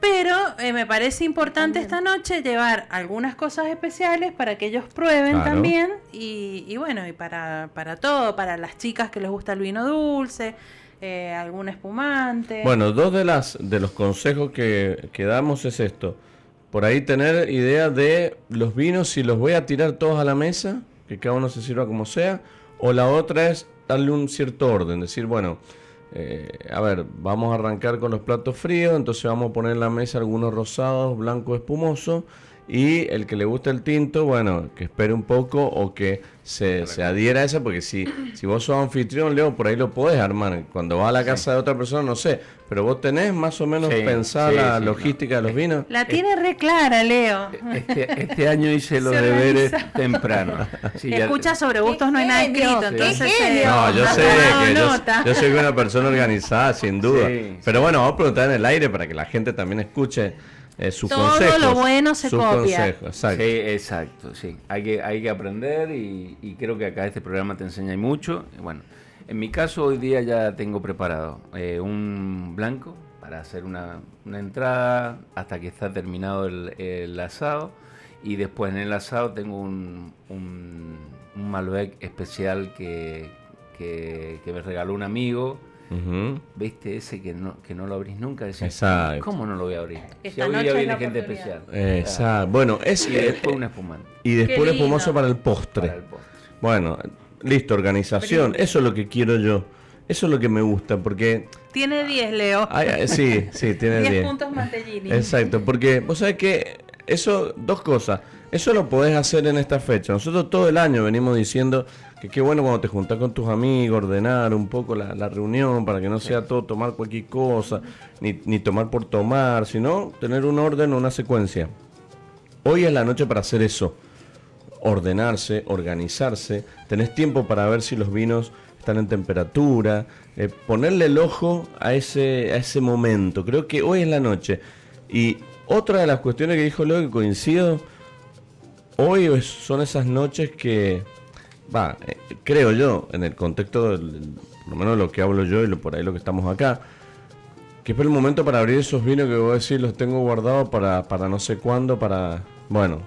Pero eh, me parece importante esta noche llevar algunas cosas especiales para que ellos prueben Claro. también. Y, y bueno, y para, para todo, para las chicas que les gusta el vino dulce, eh, algún espumante. Bueno, dos de las de los consejos que, que damos es esto. Por ahí tener idea de los vinos, si los voy a tirar todos a la mesa, que cada uno se sirva como sea, o la otra es darle un cierto orden, decir, bueno, eh, a ver, vamos a arrancar con los platos fríos, entonces vamos a poner en la mesa algunos rosados, blanco espumoso, y el que le gusta el tinto, bueno, que espere un poco o que se, se adhiera a esa, porque si, si vos sos anfitrión, Leo, por ahí lo podés armar. Cuando vas a la casa de otra persona, no sé, pero vos tenés más o menos Sí, pensada sí, la sí, logística de los vinos. la tiene re clara, Leo. Este, este año hice los deberes temprano. Sí, ya- Escucha sobre gustos no hay nada escrito, ¡Qué entonces eh, No, yo sé que yo, yo soy una persona organizada, sin duda. Sí, Pero bueno, vamos a preguntar en el aire para que la gente también escuche eh, sus Todo consejos. lo bueno se sus copia. consejos, exacto. Sí, exacto, sí. Hay que, hay que aprender y, y creo que acá este programa te enseña mucho. Bueno, en mi caso hoy día ya tengo preparado eh, un blanco para hacer una, una entrada hasta que está terminado el, el asado. Y después en el asado tengo un, un, un Malbec especial que, que, que me regaló un amigo. Ujú. ¿Viste ese que no, que no lo abrís nunca? Decís, Exacto. ¿Cómo no lo voy a abrir? Si Esta día es viene gente especial. Exacto. Bueno, es Y después un espumante. y después el espumoso para el postre. Para el postre. Bueno, listo, organización. Eso es lo que quiero yo. Eso es lo que me gusta, porque... Tiene 10, Leo. ay, sí, sí, tiene 10 10. puntos Mantellini. Exacto, porque vos sabés que eso, dos cosas. Eso lo podés hacer en esta fecha. Nosotros todo el año venimos diciendo que qué bueno cuando te juntás con tus amigos, ordenar un poco la, la reunión para que no sea todo tomar cualquier cosa, ni, ni tomar por tomar, sino tener un orden o una secuencia. Hoy es la noche para hacer eso. Ordenarse, organizarse. Tenés tiempo para ver si los vinos están en temperatura. eh, ponerle el ojo a ese, a ese momento. Creo que hoy es la noche. Y otra de las cuestiones que dijo Leo que coincido. Hoy son esas noches que. Va, eh, creo yo, en el contexto, del, por lo menos lo que hablo yo y lo, por ahí lo que estamos acá, que es el momento para abrir esos vinos que voy a decir, los tengo guardados para, para no sé cuándo, para... Bueno,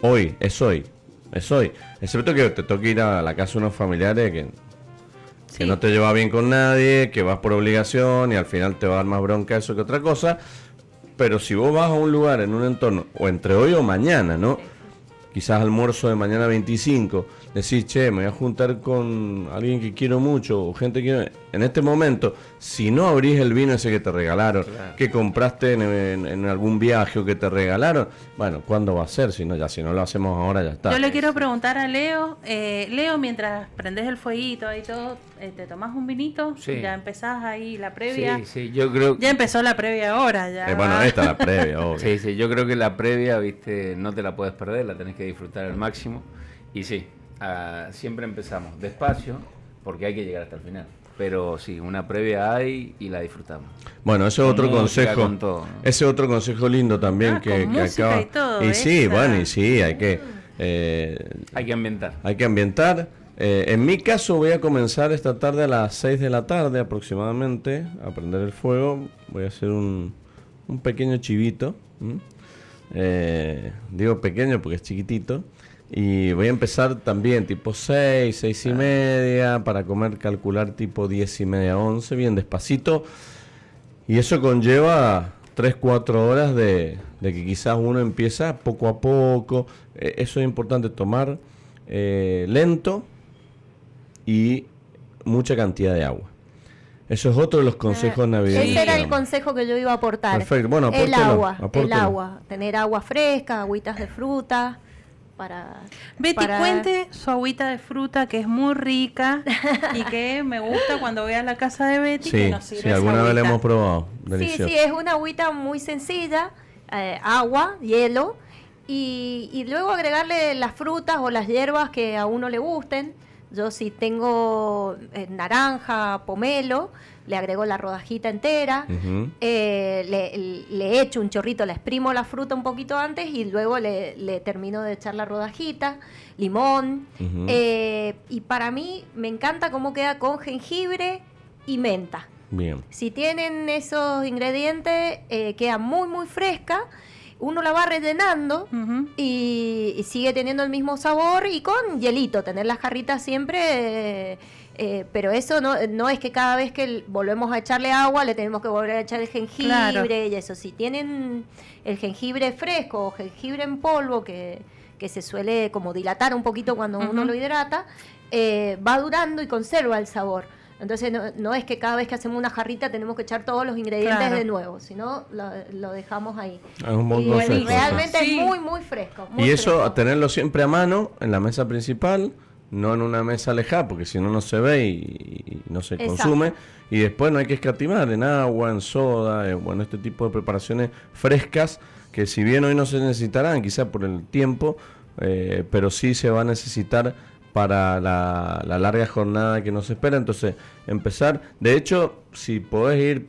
hoy, es hoy, es hoy. Excepto que te toque ir a la casa de unos familiares que, que no te lleva bien con nadie, que vas por obligación y al final te va a dar más bronca eso que otra cosa. Pero si vos vas a un lugar, en un entorno, o entre hoy o mañana, ¿no? Quizás almuerzo de mañana 25, decís, che, me voy a juntar con alguien que quiero mucho, o gente que... En este momento, si no abrís el vino ese que te regalaron, que compraste en, en- en algún viaje o que te regalaron, bueno, ¿cuándo va a ser? Si no, ya si no lo hacemos ahora, ya está. Yo le quiero preguntar a Leo, eh, Leo, mientras prendes el fueguito ahí todo, eh, ¿te tomás un vinito? Sí. Ya empezás ahí la previa. Sí, sí, yo creo Ya empezó la previa ahora, ya. Eh, bueno, esta es la previa, obvio. Sí, sí, yo creo que la previa, viste, no te la puedes perder, la tenés que disfrutar al máximo. Y sí, ah, siempre empezamos despacio, porque hay que llegar hasta el final. Pero sí, una previa hay y la disfrutamos. Bueno, ese es otro música, consejo. con todo, ¿no? Ese otro consejo lindo también Ah, que, con que acaba. y todo, sí, bueno, y sí, hay que eh, Hay que ambientar. hay que ambientar. Eh, en mi caso voy a comenzar esta tarde a las 6 de la tarde aproximadamente a prender el fuego. Voy a hacer un, un pequeño chivito. Eh, digo pequeño porque es chiquitito. Y voy a empezar también tipo 6, 6 y media, para comer, calcular tipo 10 y media, 11, bien despacito. Y eso conlleva 3, 4 horas de, que quizás uno empieza poco a poco. Eh, eso es importante tomar eh, lento y mucha cantidad de agua. Eso es otro de los consejos eh, navideños. Ese era el consejo que yo iba a aportar. Perfecto. Bueno, el agua, el agua. Tener agua fresca, agüitas de fruta. Para, Betty, cuente su agüita de fruta que es muy rica y que me gusta cuando voy a la casa de Betty. Sí, que nos sirve sí alguna vez la hemos probado. Sí, sí, es una agüita muy sencilla, eh, agua, hielo, y, y, luego agregarle las frutas o las hierbas que a uno le gusten. Yo si tengo eh, naranja, pomelo, le agrego la rodajita entera, eh, le, echo un chorrito, le exprimo la fruta un poquito antes y luego le, termino de echar la rodajita, limón. Eh, y para mí me encanta cómo queda con jengibre y menta. Bien. Si tienen esos ingredientes, queda muy, muy fresca uno la va rellenando y, sigue teniendo el mismo sabor y con hielito, tener las jarritas siempre, eh, pero eso no, no es que cada vez que volvemos a echarle agua le tenemos que volver a echar el jengibre y eso. Si tienen el jengibre fresco o jengibre en polvo que, que se suele como dilatar un poquito cuando uno lo hidrata, eh, va durando y conserva el sabor. Entonces no, es que cada vez que hacemos una jarrita tenemos que echar todos los ingredientes de nuevo, sino lo, dejamos ahí. y realmente es muy, muy fresco. y eso, tenerlo siempre a mano en la mesa principal, no en una mesa alejada, porque si no, no se ve y, no se consume. Y después no hay que escatimar en agua, en soda, en, bueno, este tipo de preparaciones frescas, que si bien hoy no se necesitarán, quizá por el tiempo, eh, pero sí se va a necesitar para la, larga jornada que nos espera. Entonces, empezar. De hecho, si podés ir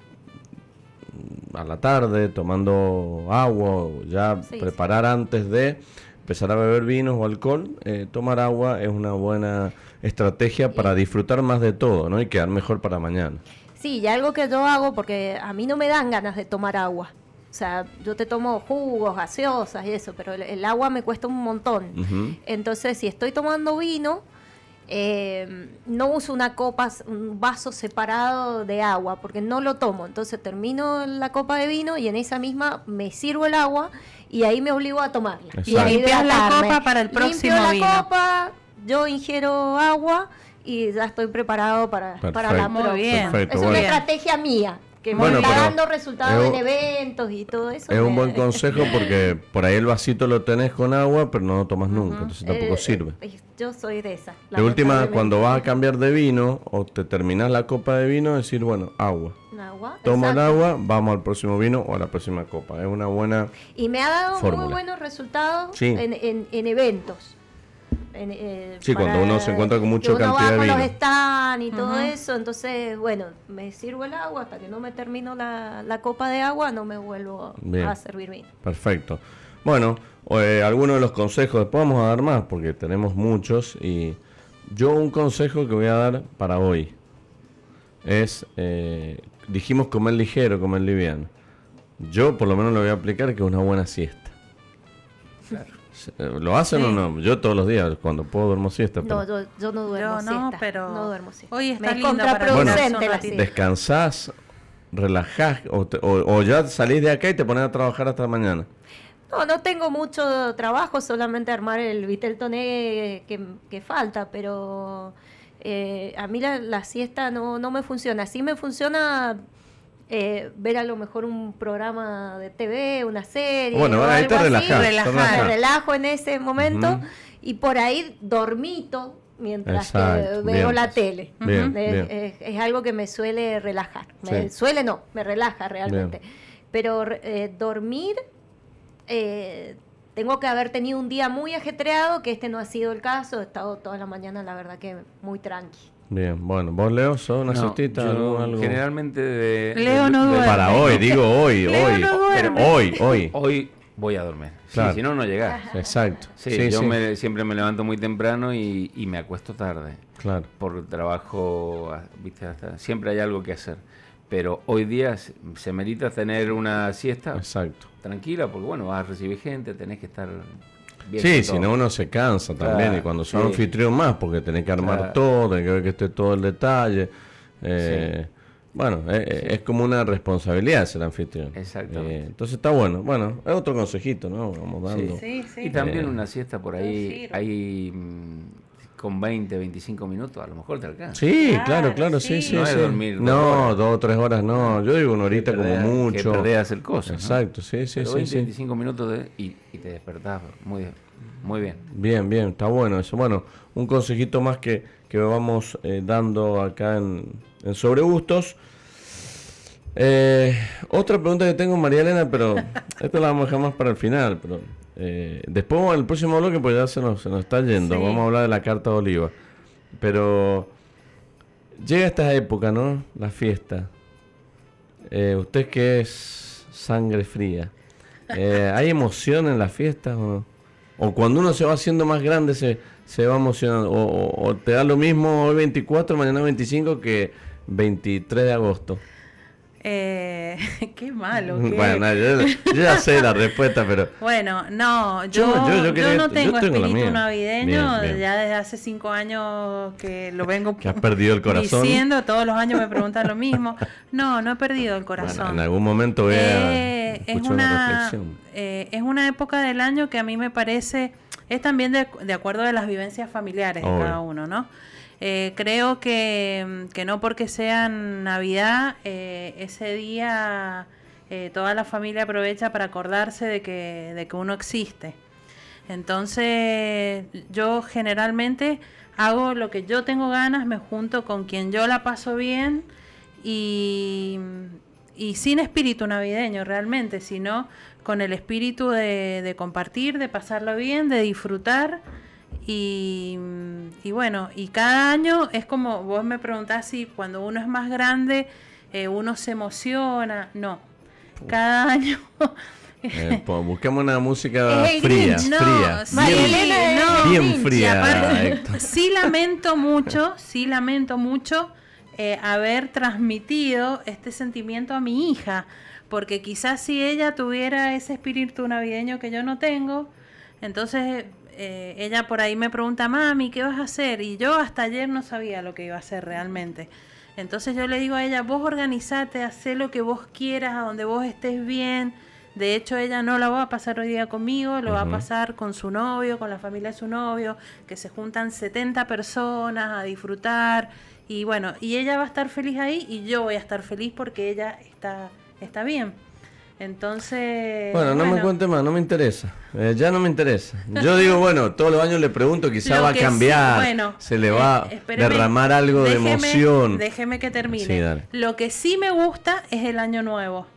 a la tarde tomando agua, ya preparar antes de empezar a beber vinos o alcohol, eh, tomar agua es una buena estrategia para disfrutar más de todo, ¿no? Y quedar mejor para mañana. Sí, y algo que yo hago, porque a mí no me dan ganas de tomar agua. O sea, yo te tomo jugos, gaseosas y eso, pero el, agua me cuesta un montón. Entonces, si estoy tomando vino, eh, no uso una copa, un vaso separado de agua, porque no lo tomo. Entonces termino la copa de vino y en esa misma me sirvo el agua y ahí me obligo a tomarla. Y limpias la copa para el próximo Limpio la copa, yo ingiero agua y ya estoy preparado para, para la Muy bien. es una estrategia mía que me está dando resultados en eventos y todo eso. Es un buen consejo porque por ahí el vasito lo tenés con agua, pero no lo tomas nunca, entonces tampoco eh, sirve. Eh, yo soy de esa. De última, cuando vas a cambiar de vino o te terminas la copa de vino, decir, bueno, agua. Agua. Toma el agua, vamos al próximo vino o a la próxima copa. Es una buena. Y me ha dado muy buenos resultados en, en eventos. Eh, sí, cuando uno se encuentra con mucha cantidad de vino. los están y todo eso, entonces, bueno, me sirvo el agua hasta que no me termino la, copa de agua, no me vuelvo a servir vino. Perfecto. Bueno, eh, algunos de los consejos, después vamos a dar más porque tenemos muchos y yo un consejo que voy a dar para hoy es, eh, dijimos comer ligero, comer liviano. Yo por lo menos lo voy a aplicar que es una buena siesta. Claro. ¿Lo hacen o no? Yo todos los días, cuando puedo, duermo siesta. No, yo, no duermo no, pero no duermo siesta. Hoy está Me contraproducente bueno, ¿Descansás, relajás o, ya salís de acá y te pones a trabajar hasta mañana? No, no tengo mucho trabajo, solamente armar el Vitel Toné que, falta, pero eh, a mí la, la siesta no, no me funciona. Sí me funciona eh, ver a lo mejor un programa de TV, una serie. Bueno, ahí te relajas. Me relajo en ese momento y por ahí dormito mientras veo la tele. Es, algo que me suele relajar. Me Suele no, me relaja realmente. Pero eh, dormir, eh, tengo que haber tenido un día muy ajetreado, que este no ha sido el caso. He estado toda la mañana, la verdad que muy tranqui. Bien, bueno, vos Leo, sos una no, Generalmente de, Leo no duerme. Para hoy, digo hoy, hoy. hoy, hoy. Hoy voy a dormir. si no, no llegás. Exacto. Sí, yo Me, siempre me levanto muy temprano y, me acuesto tarde. Claro. Por trabajo, viste, hasta, siempre hay algo que hacer. pero hoy día se, se merita tener una siesta Exacto. tranquila, porque bueno, vas a recibir gente, tenés que estar bien. Sí, si no uno se cansa también. Claro, Y cuando son sí. anfitrión más, porque tenés que armar Claro. todo, tenés que ver que esté todo el detalle. Eh, Bueno, eh, eh, es como una responsabilidad ser anfitrión. Exactamente. Eh, entonces está bueno. Bueno, es otro consejito, ¿no? Vamos dando. Sí, sí. Y también Eh. una siesta por ahí, sirve. Con 20, 25 minutos, a lo mejor te alcanza. Sí, claro, Claro, sí, sí. sí. No es sí. dormir dos No, horas. dos o tres horas no. Yo digo una horita como mucho. Que perdés hacer cosas. ¿no? Exacto, sí, sí, Pero sí, 20, sí. 25 minutos de- y, y te despertás muy, muy bien. Bien, bien, está bueno eso. Bueno, un consejito más que, que vamos eh, dando acá en, en Sobre Gustos. Eh, otra pregunta que tengo, María Elena, pero esto la vamos a dejar más para el final. Pero eh, después, en el próximo bloque, pues ya se nos, se nos está yendo. Sí. Vamos a hablar de la carta de oliva. Pero llega esta época, ¿no? La fiesta. Eh, usted que es sangre fría. eh, ¿Hay emoción en las fiestas o no? O cuando uno se va haciendo más grande se, se va emocionando. O, o- o te da lo mismo hoy 24, mañana 25 que 23 de agosto. Eh, qué malo. qué- Bueno, no, yo, yo ya sé la respuesta, pero... Bueno, no, Yo- yo, yo- quería- no tengo espíritu navideño, Bien, bien. ya desde hace cinco años que lo vengo Que has perdido el corazón. diciendo, todos los años me preguntan lo mismo. No, no he perdido el Bueno, corazón. en algún momento voy a Eh, es, una una, reflexión. eh, es una época del año que a mí me parece, es también de, de acuerdo a las vivencias familiares de cada uno, ¿no? Eh, creo que, que no porque sea Navidad, eh, ese día eh, toda la familia aprovecha para acordarse de que, de que uno existe. Entonces, yo generalmente hago lo que yo tengo ganas, me junto con quien yo la paso bien y, y sin espíritu navideño realmente, sino con el espíritu de, de compartir, de pasarlo bien, de disfrutar. Y, y bueno, y cada año es como vos me preguntás si cuando uno es más grande eh, uno se emociona. No, cada año Eh, pues, busquemos una música fría, no, fría. sí, bien, no. bien fría, aparte, sí lamento mucho, sí lamento mucho eh, haber transmitido este sentimiento a mi hija, porque quizás si ella tuviera ese espíritu navideño que yo no tengo, entonces eh, ella por ahí me pregunta, mami, ¿qué vas a hacer? Y yo hasta ayer no sabía lo que iba a hacer realmente. Entonces yo le digo a ella, vos organizate, haz lo que vos quieras, a donde vos estés bien. De hecho, ella no la va a pasar hoy día conmigo, lo va a pasar con su novio, con la familia de su novio, que se juntan 70 personas a disfrutar. Y bueno, y ella va a estar feliz ahí y yo voy a estar feliz porque ella está, está bien. Entonces. Bueno, no me cuente más, no me interesa. Eh, ya no me interesa. Yo digo, bueno, todos los años le pregunto, quizá Lo va a que sí- cambiar, bueno, se le va eh, a derramar algo de emoción. Déjeme que termine. Sí, dale. Lo que sí me gusta es el año nuevo.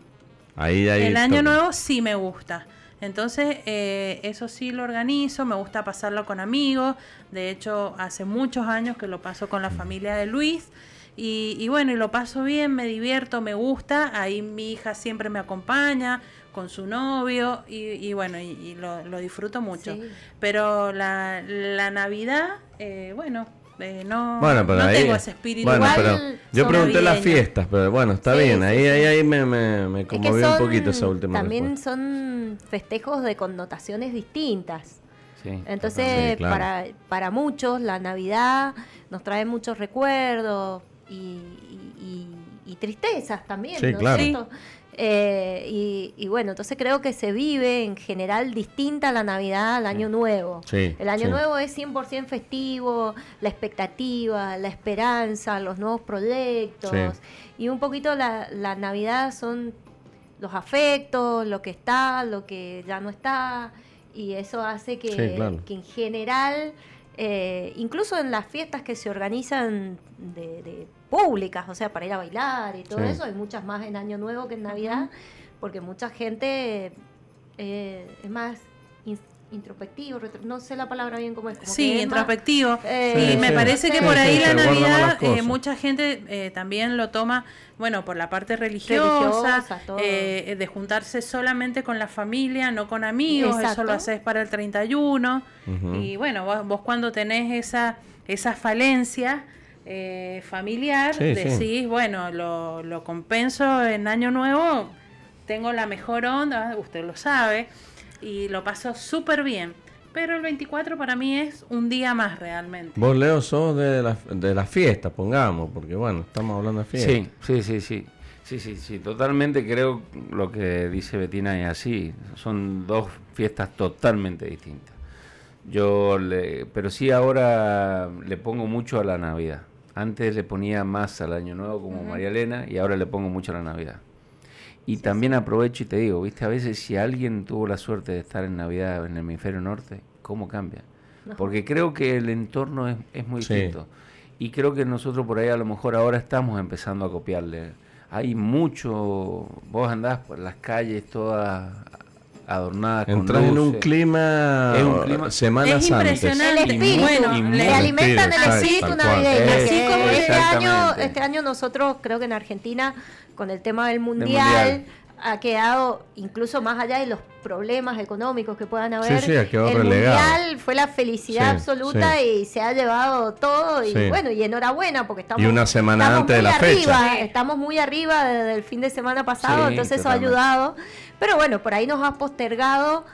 Ahí, ahí. el año nuevo sí me gusta. Entonces, eh, eso sí lo organizo, me gusta pasarlo con amigos. De hecho, hace muchos años que lo paso con la familia de Luis. Y, y bueno, y lo paso bien, me divierto, me gusta. Ahí mi hija siempre me acompaña con su novio y, y bueno, y, y lo, lo disfruto mucho. Sí. Pero la, la Navidad, eh, bueno, eh, no, Bueno, pero no ahí. tengo ese espíritu. Bueno, Igual pero yo pregunté las fiestas, pero bueno, está Sí, bien. sí, ahí, sí. ahí, ahí me, me, me Es que conmovió un poquito esa última también respuesta. son festejos de connotaciones distintas. Sí, Entonces, Sí, claro. para, para muchos, la Navidad nos trae muchos recuerdos y, y- y- y tristezas también. Sí, ¿no es claro. cierto? Eh, y, y bueno, entonces creo que se vive en general distinta la Navidad al Año Nuevo. Sí, El Año sí. Nuevo es 100% festivo, la expectativa, la esperanza, los nuevos proyectos. Sí. Y un poquito la, la Navidad son los afectos, lo que está, lo que ya no está. Y eso hace que, Sí, claro. que en general, eh, incluso en las fiestas que se organizan de, de públicas, o sea, para ir a bailar y todo Sí. eso, hay muchas más en Año Nuevo que en Navidad, porque mucha gente eh, es más introspectivo, retro- no sé la palabra bien cómo es. como que Sí, es más- introspectivo. Eh, y me sí. parece que Sí, por ahí sí, la Navidad, eh, mucha gente eh, también lo toma, bueno, por la parte religiosa, Religiosa, eh, de juntarse solamente con la familia, no con amigos, eso lo haces para el 31. Ujú. Y bueno, vos, vos cuando tenés esa, esa falencia, eh, familiar, Sí, sí. decís, bueno, lo, lo compenso en Año Nuevo, tengo la mejor onda, usted lo sabe, y lo paso súper bien. Pero el 24 para mí es un día más realmente. Vos, Leo, sos de la, de la fiesta, pongamos, porque bueno, estamos hablando de fiesta. Sí, sí, sí, sí. Sí, sí, sí, totalmente creo lo que dice Betina es así. Son dos fiestas totalmente distintas. Yo le, pero sí ahora le pongo mucho a la Navidad. Antes le ponía más al Año Nuevo como María Elena y ahora le pongo mucho a la Navidad. Y también aprovecho y te digo, viste, a veces si alguien tuvo la suerte de estar en Navidad en el hemisferio norte, ¿cómo cambia? Porque creo que el entorno es, es muy Sí. distinto. Y creo que nosotros por ahí a lo mejor ahora estamos empezando a copiarle. Hay mucho, vos andás por las calles todas adornadas con Entras en un luces. clima, Es un clima- semanas Es impresionante. El antes. Espíritu, y muy- le alimentan el espíritu navideño. Así como este año, este año nosotros creo que en Argentina con el tema del mundial, mundial. ha quedado incluso más allá de los problemas económicos que puedan haber. sí, ha quedado el relegado. mundial fue la felicidad Sí, absoluta sí. y se ha llevado todo y Sí. bueno y enhorabuena porque estamos Y una semana estamos antes de muy la arriba, fecha. estamos muy arriba desde el fin de semana pasado, Sí, entonces eso ha ayudado. Pero bueno, por ahí nos ha postergado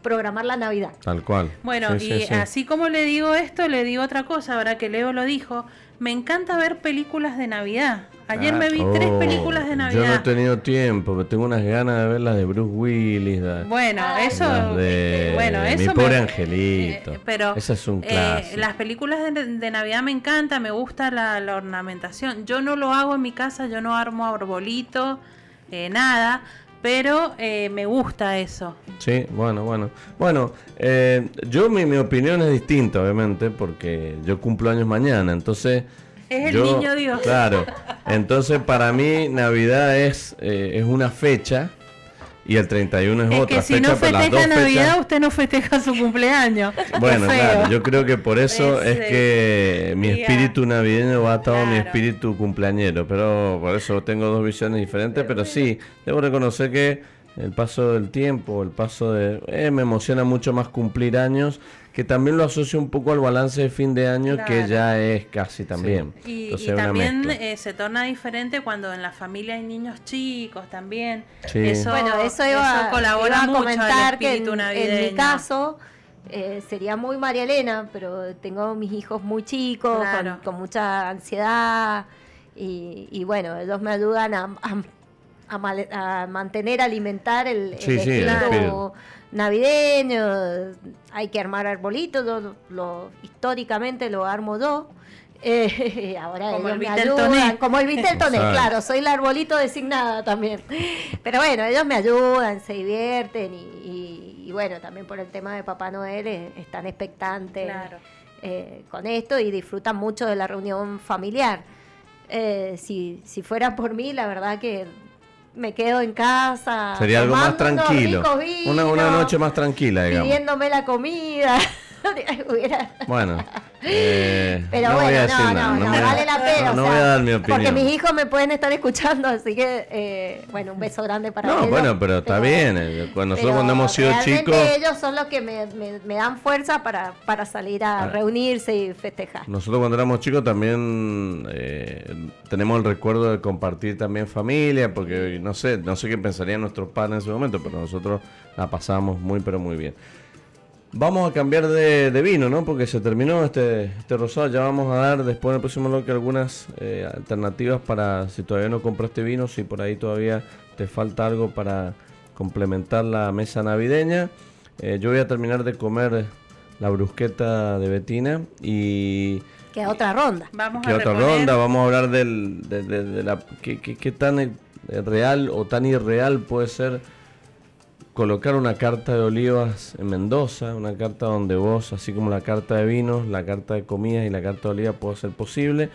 programar la Navidad. Tal cual. Bueno, Sí, y sí, sí. así como le digo esto, le digo otra cosa, ahora que Leo lo dijo. Me encanta ver películas de Navidad. Ayer Ah, me vi tres Oh, películas de Yo no he Navidad. tenido tiempo, pero tengo unas ganas de ver las de Bruce Willis. la- Bueno, eso, de bueno, Mi eso pobre me- angelito. eh, pero Ese es un eh, clásico. las películas de, de Navidad me encantan, me gusta la, la ornamentación. Yo no lo hago en mi casa, yo no armo arbolito, eh, nada, pero eh, me gusta eso. Sí, bueno, bueno. Bueno, eh, yo mi, mi opinión es distinta, obviamente, porque yo cumplo años mañana, entonces... Es el yo- niño Dios. Claro. Entonces, para mí, Navidad es, eh, es una fecha y el 31 es, Es otra que si fecha. no pero festeja Navidad, fechas- usted no festeja su cumpleaños. Bueno, claro, yo creo que por eso Es, es, que mi espíritu navideño va atado a mi Claro. espíritu cumpleañero, pero por eso tengo dos visiones diferentes, pero sí, debo reconocer que el paso del tiempo, el paso de... eh, me emociona mucho más cumplir años, que también lo asocio un poco al balance de fin de año, que ya es casi también. Y, Entonces, y también eh, se torna diferente cuando en la familia hay niños chicos también. Sí. Eso, Bueno, eso iba, colabora iba a mucho comentar al que en, mi caso eh, sería muy María Elena, pero tengo mis hijos muy chicos, Claro. con, con mucha ansiedad y, y bueno, ellos me ayudan a, a- a mal- a mantener, alimentar el, el Sí, sí, el espíritu. Navideño. Hay que armar arbolitos, yo lo- lo- históricamente lo armo yo. Eh, ahora Como ellos el me ayudan, como el Viteltoné, Exacto. claro, soy el arbolito designada también. Pero bueno, ellos me ayudan, se divierten y, y- y bueno, también por el tema de Papá Noel eh, están expectantes Claro. eh, con esto y disfrutan mucho de la reunión familiar. Eh, si, si fuera por mí, la verdad que me quedo en casa. Sería algo más tranquilo. Una, una noche más tranquila, digamos. Pidiéndome la comida. Bueno, eh, Pero no bueno, no, nada, no, no, vale la pena. no- o no sea, voy a dar mi opinión. Porque mis hijos me pueden estar escuchando, así que, eh, bueno, un beso grande para No, ellos. bueno, pero está bien. eh, Cuando nosotros cuando hemos sido chicos, ellos son los que me, me- me dan fuerza para, para salir a Ah. reunirse y festejar. nosotros cuando éramos chicos también eh, tenemos el recuerdo de compartir también familia, porque no sé, no sé qué pensarían nuestros padres en ese momento, pero nosotros la pasamos muy, pero muy bien. Vamos a cambiar de, de vino, ¿no? Porque se terminó este, este rosado. Ya vamos a dar después en el próximo bloque algunas eh, alternativas para si todavía no compraste vino, si por ahí todavía te falta algo para complementar la mesa navideña. Eh, yo voy a terminar de comer la brusqueta de Betina y Queda otra ronda. Vamos ¿Qué a otra reponer- ronda? Vamos a hablar del, de, de- de la, qué, qué- qué tan eh, real o tan irreal puede ser colocar una carta de olivas en Mendoza, una carta donde vos, así como la carta de vinos, la carta de comidas y la carta de olivas puede ser posible.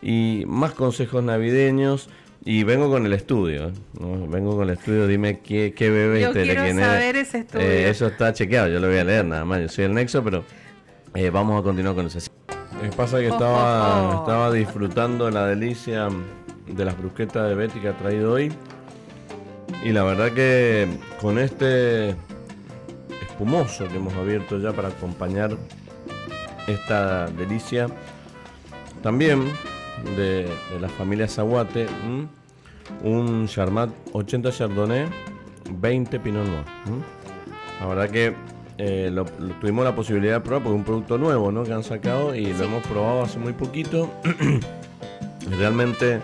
Y más consejos navideños. Y vengo con el estudio, ¿eh? ¿no? vengo con el estudio, dime qué, qué bebé Yo y te- de quiero quién saber eres. ese estudio. Eh, eso está chequeado, yo lo voy a leer nada más, yo soy el nexo, pero eh, vamos a continuar con eso. Que pasa que Oh, estaba, oh, oh. estaba disfrutando la delicia de las brusquetas de Betty que ha traído hoy. Y la verdad que con este espumoso que hemos abierto ya para acompañar esta delicia, también de, de la familia Zaguate, ¿m? un Charmat 80 Chardonnay, 20 Pinot Noir. ¿m? La verdad que eh, lo, lo tuvimos la posibilidad de probar porque es un producto nuevo ¿no? que han sacado y lo hemos probado hace muy poquito. Realmente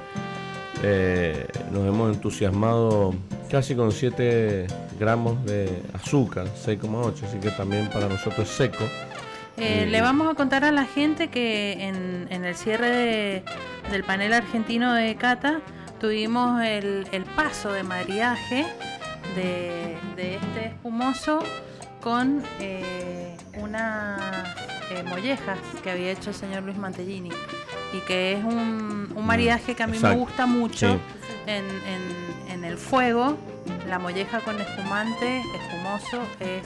eh, nos hemos entusiasmado casi con 7 gramos de azúcar, 6,8, así que también para nosotros es seco. Eh, Y- le vamos a contar a la gente que en, en el cierre de- del panel argentino de Cata tuvimos el, el paso de mariaje de, de este espumoso con eh, una eh, mollejas que había hecho el señor Luis Mantellini y que es un, un mariaje que a mí me Mm, gusta mucho Sí. En, en- en el fuego. La molleja con espumante, espumoso, es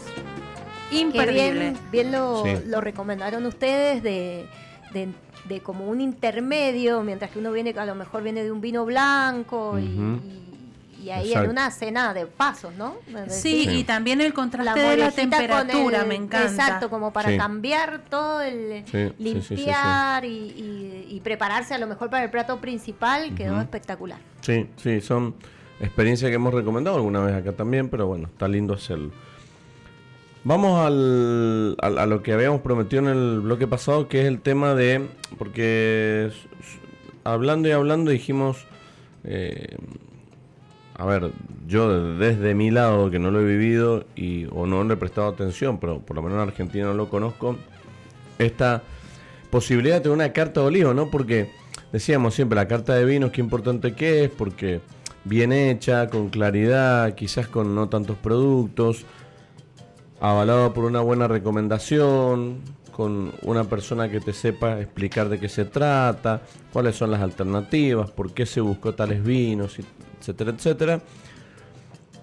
imperdible. bien, bien lo, Sí. lo recomendaron ustedes de, de, de como un intermedio, mientras que uno viene, a lo mejor viene de un vino blanco y ahí Exacto. en una cena de pasos, ¿no? Sí, y también el la contraste de la molejita con temperatura el- me encanta. Exacto, como para Sí. cambiar todo el Sí, sí, sí, sí, sí. limpiar Y, y- y prepararse a lo mejor para el plato principal, quedó espectacular. Sí, sí, son experiencias que hemos recomendado alguna vez acá también, pero bueno, está lindo hacerlo. Vamos al, al- a lo que habíamos prometido en el bloque pasado, que es el tema de, porque hablando y hablando dijimos, eh, a ver, yo desde mi lado, que no lo he vivido y, o no le he prestado atención, pero por lo menos en Argentina no lo conozco, esta posibilidad de tener una carta de olivo, ¿no? Porque decíamos siempre, la carta de vinos, qué importante que es, porque bien hecha, con claridad, quizás con no tantos productos, avalado por una buena recomendación, con una persona que te sepa explicar de qué se trata, cuáles son las alternativas, por qué se buscó tales vinos, y- etcétera, etcétera.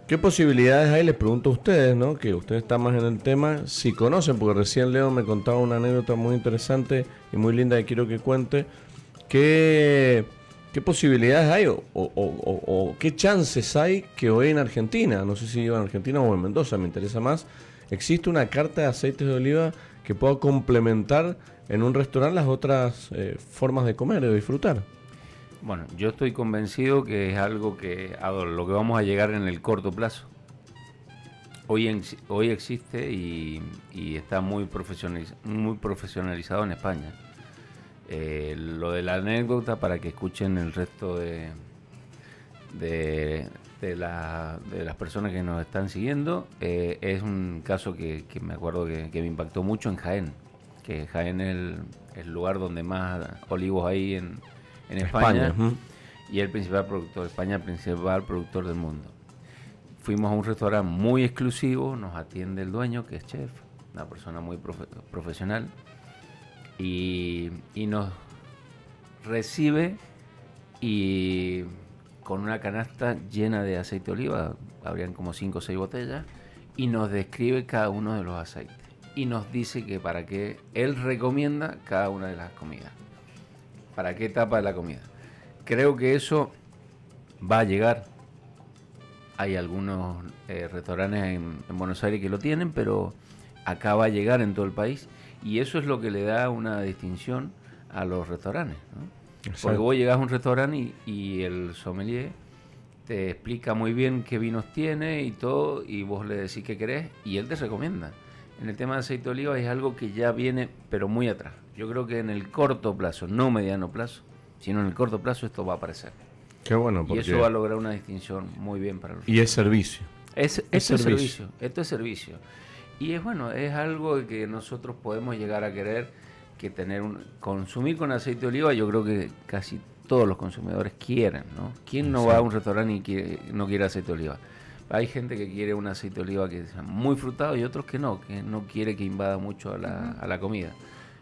¿Qué posibilidades hay? Les pregunto a ustedes, ¿no? Que ustedes están más en el tema, si conocen, porque recién Leo me contaba una anécdota muy interesante y muy linda que quiero que cuente. ¿Qué, posibilidades hay o, qué chances hay que hoy en Argentina, no sé si en Argentina o en Mendoza, me interesa más, existe una carta de aceites de oliva que pueda complementar en un restaurante las otras eh, formas de comer, de disfrutar? Bueno, yo estoy convencido que es algo que a lo que vamos a llegar en el corto plazo. Hoy, hoy existe y, y está muy, profesionaliz- muy profesionalizado en España. Eh, lo de la anécdota para que escuchen el resto de, de, de la- de las personas que nos están siguiendo, eh, es un caso que, que me acuerdo que, que me impactó mucho en Jaén, que Jaén es el, el lugar donde más olivos hay en, en España, y el principal productor, España el principal productor del mundo. Fuimos a un restaurante muy exclusivo, nos atiende el dueño, que es chef, una persona muy profe- profesional, y, y nos recibe y con una canasta llena de aceite de oliva, habrían como 5 o 6 botellas, y nos describe cada uno de los aceites. Y nos dice que para qué él recomienda cada una de las comidas. Para qué etapa de la comida. Creo que eso va a llegar. Hay algunos eh, restaurantes en, en Buenos Aires que lo tienen, pero acá va a llegar en todo el país. Y eso es lo que le da una distinción a los restaurantes. ¿no? Porque vos llegás a un restaurante y, y el sommelier te explica muy bien qué vinos tiene y todo, y vos le decís qué querés, y él te recomienda. En el tema de aceite de oliva es algo que ya viene, pero muy atrás. Yo creo que en el corto plazo, no mediano plazo, sino en el corto plazo esto va a aparecer. Qué bueno, Y porque... eso va a lograr una distinción muy bien para los Y es servicio. es, Es esto es servicio. servicio, esto es servicio. Y es bueno, es algo que nosotros podemos llegar a querer, que tener un, consumir con aceite de oliva, yo creo que casi todos los consumidores quieren, ¿no? ¿Quién no va a un restaurante y quiere- no quiere aceite de oliva? Hay gente que quiere un aceite de oliva que sea muy frutado y otros que no, que no quiere que invada mucho a la, a la comida.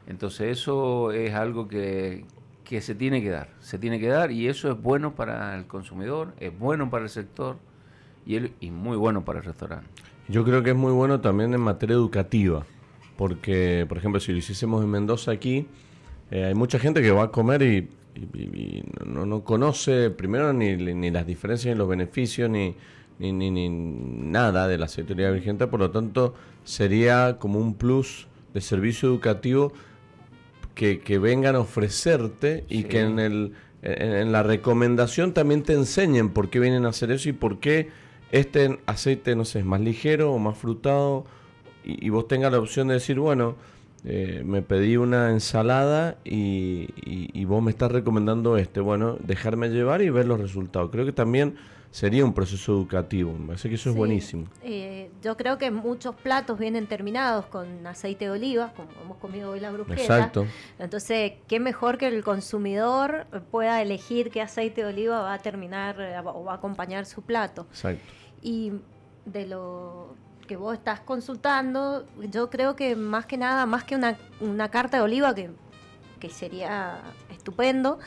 Entonces eso es algo que, que se tiene que dar, se tiene que dar y eso es bueno para el consumidor, es bueno para el sector y, el- y muy bueno para el restaurante. Yo creo que es muy bueno también en materia educativa, porque, por ejemplo, si lo hiciésemos en Mendoza aquí, eh, hay mucha gente que va a comer y, no, no conoce primero ni, ni las diferencias ni los beneficios ni, ni, ni- nada de la aceitería virgenta, por lo tanto sería como un plus de servicio educativo que, que vengan a ofrecerte y Sí. que en, el, en, en la recomendación también te enseñen por qué vienen a hacer eso y por qué este aceite, no sé, es más ligero o más frutado y, y vos tengas la opción de decir, bueno, eh, me pedí una ensalada y, y- y vos me estás recomendando este. Bueno, dejarme llevar y ver los resultados. Creo que también sería un proceso educativo. Me parece que eso es buenísimo. Eh, yo creo que muchos platos vienen terminados con aceite de oliva, como hemos comido hoy la brusqueta. Exacto. Entonces, qué mejor que el consumidor pueda elegir qué aceite de oliva va a terminar eh, o va a acompañar su plato. Exacto. Y de lo que vos estás consultando, yo creo que más que nada, más que una, una carta de oliva, que, que sería estupendo,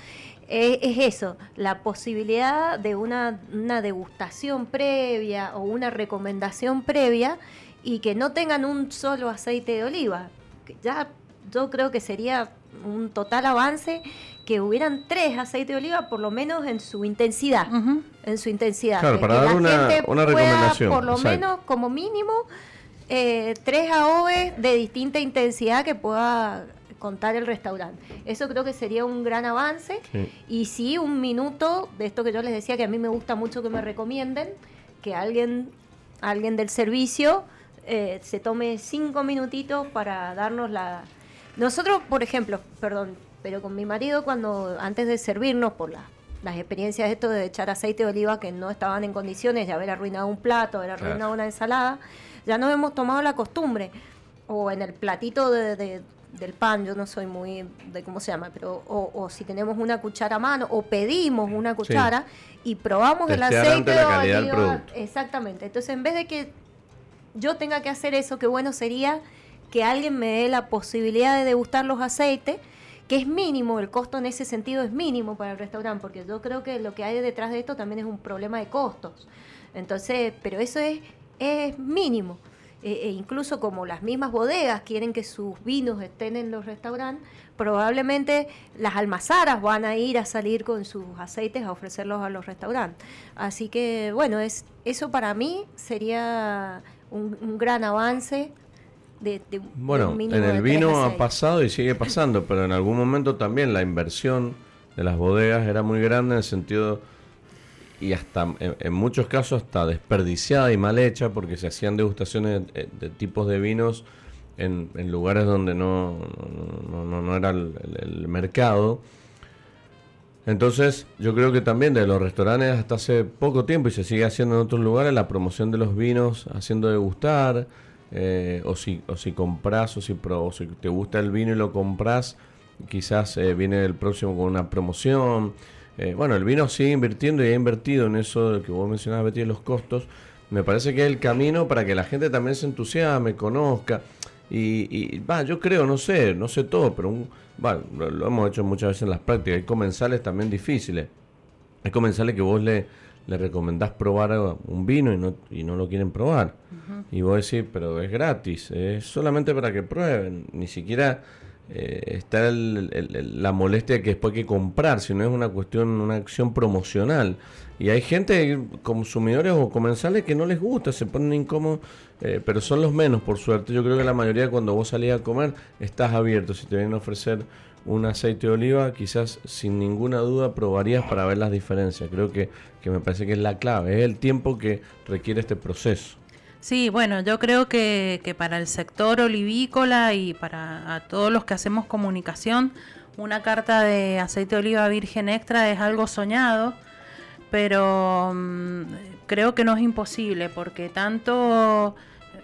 es eso, la posibilidad de una, una degustación previa o una recomendación previa y que no tengan un solo aceite de oliva. Ya yo creo que sería un total avance que hubieran tres aceites de oliva, por lo menos en su intensidad en su intensidad. Claro, para que dar la una- gente una pueda, recomendación, Por lo exacto. menos, como mínimo, eh, tres AOVs de distinta intensidad que pueda contar el restaurante. Eso creo que sería un gran avance. Sí. Y sí, un minuto de esto que yo les decía, que a mí me gusta mucho que me recomienden, que alguien, alguien del servicio eh, se tome cinco minutitos para darnos la... Nosotros, por ejemplo, perdón, pero con mi marido cuando antes de servirnos por la- las experiencias de esto de echar aceite de oliva que no estaban en condiciones de haber arruinado un plato, haber Claro. arruinado una ensalada, ya nos hemos tomado la costumbre. O en el platito de- de- del pan, yo no soy muy de cómo se llama, pero o, o si tenemos una cuchara a mano o pedimos una cuchara y probamos el aceite antes la de calidad del oliva. producto. Exactamente. Entonces, en vez de que yo tenga que hacer eso, qué bueno sería que alguien me dé la posibilidad de degustar los aceites, que es mínimo, el costo en ese sentido es mínimo para el restaurante, porque yo creo que lo que hay detrás de esto también es un problema de costos. Entonces, pero eso es, es mínimo. E, e incluso como las mismas bodegas quieren que sus vinos estén en los restaurantes, probablemente las almazaras van a ir a salir con sus aceites a ofrecerlos a los restaurantes. Así que, bueno, es eso para mí sería un, un gran avance. De, de- Bueno, en el vino ha pasado y sigue pasando, pero en algún momento también la inversión de las bodegas era muy grande en el sentido y hasta en, muchos casos hasta desperdiciada y mal hecha porque se hacían degustaciones de, de tipos de vinos en, lugares donde no, no, no- era el, mercado. Entonces, yo creo que también de los restaurantes hasta hace poco tiempo y se sigue haciendo en otros lugares la promoción de los vinos, haciendo degustar, eh, o, si, o si compras, o si, o si te gusta el vino y lo compras, quizás eh, viene el próximo con una promoción. Eh, bueno, el vino sigue invirtiendo y ha invertido en eso de que vos mencionabas, Betty, los costos. Me parece que es el camino para que la gente también se entusiasme, conozca. Y, va, yo creo, no sé, no sé todo, pero un, lo, lo hemos hecho muchas veces en las prácticas. Hay comensales también difíciles. Hay comensales que vos le, le recomendás probar un vino y no, y no lo quieren probar. Y vos decís, pero es gratis, es solamente para que prueben. Ni siquiera eh, está el- la molestia que después hay que comprar, sino es una cuestión, una acción promocional. Y hay gente, consumidores o comensales, que no les gusta, se ponen incómodos, eh, pero son los menos, por suerte. Yo creo que la mayoría cuando vos salís a comer estás abierto. Si te vienen a ofrecer un aceite de oliva, quizás sin ninguna duda probarías para ver las diferencias. Creo que, que me parece que es la clave, es el tiempo que requiere este proceso. Sí, bueno, yo creo que, que para el sector olivícola y para a todos los que hacemos comunicación, una carta de aceite de oliva virgen extra es algo soñado, pero mm, creo que no es imposible porque tanto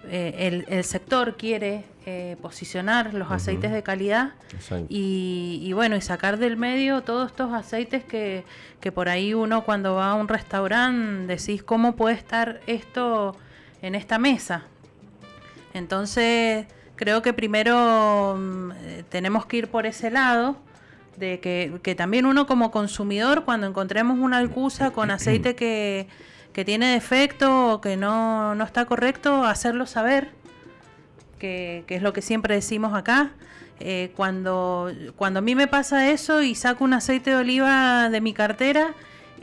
eh, el, el sector quiere eh, posicionar los aceites de calidad y, y bueno, y sacar del medio todos estos aceites que, que por ahí uno cuando va a un restaurante decís cómo puede estar esto en esta mesa. Entonces, creo que primero mm, eh, tenemos que ir por ese lado, de que, que también uno como consumidor, cuando encontremos una alcusa con aceite que, que tiene defecto o que no, no está correcto, hacerlo saber, que, que es lo que siempre decimos acá. Eh, cuando, cuando a mí me pasa eso y saco un aceite de oliva de mi cartera,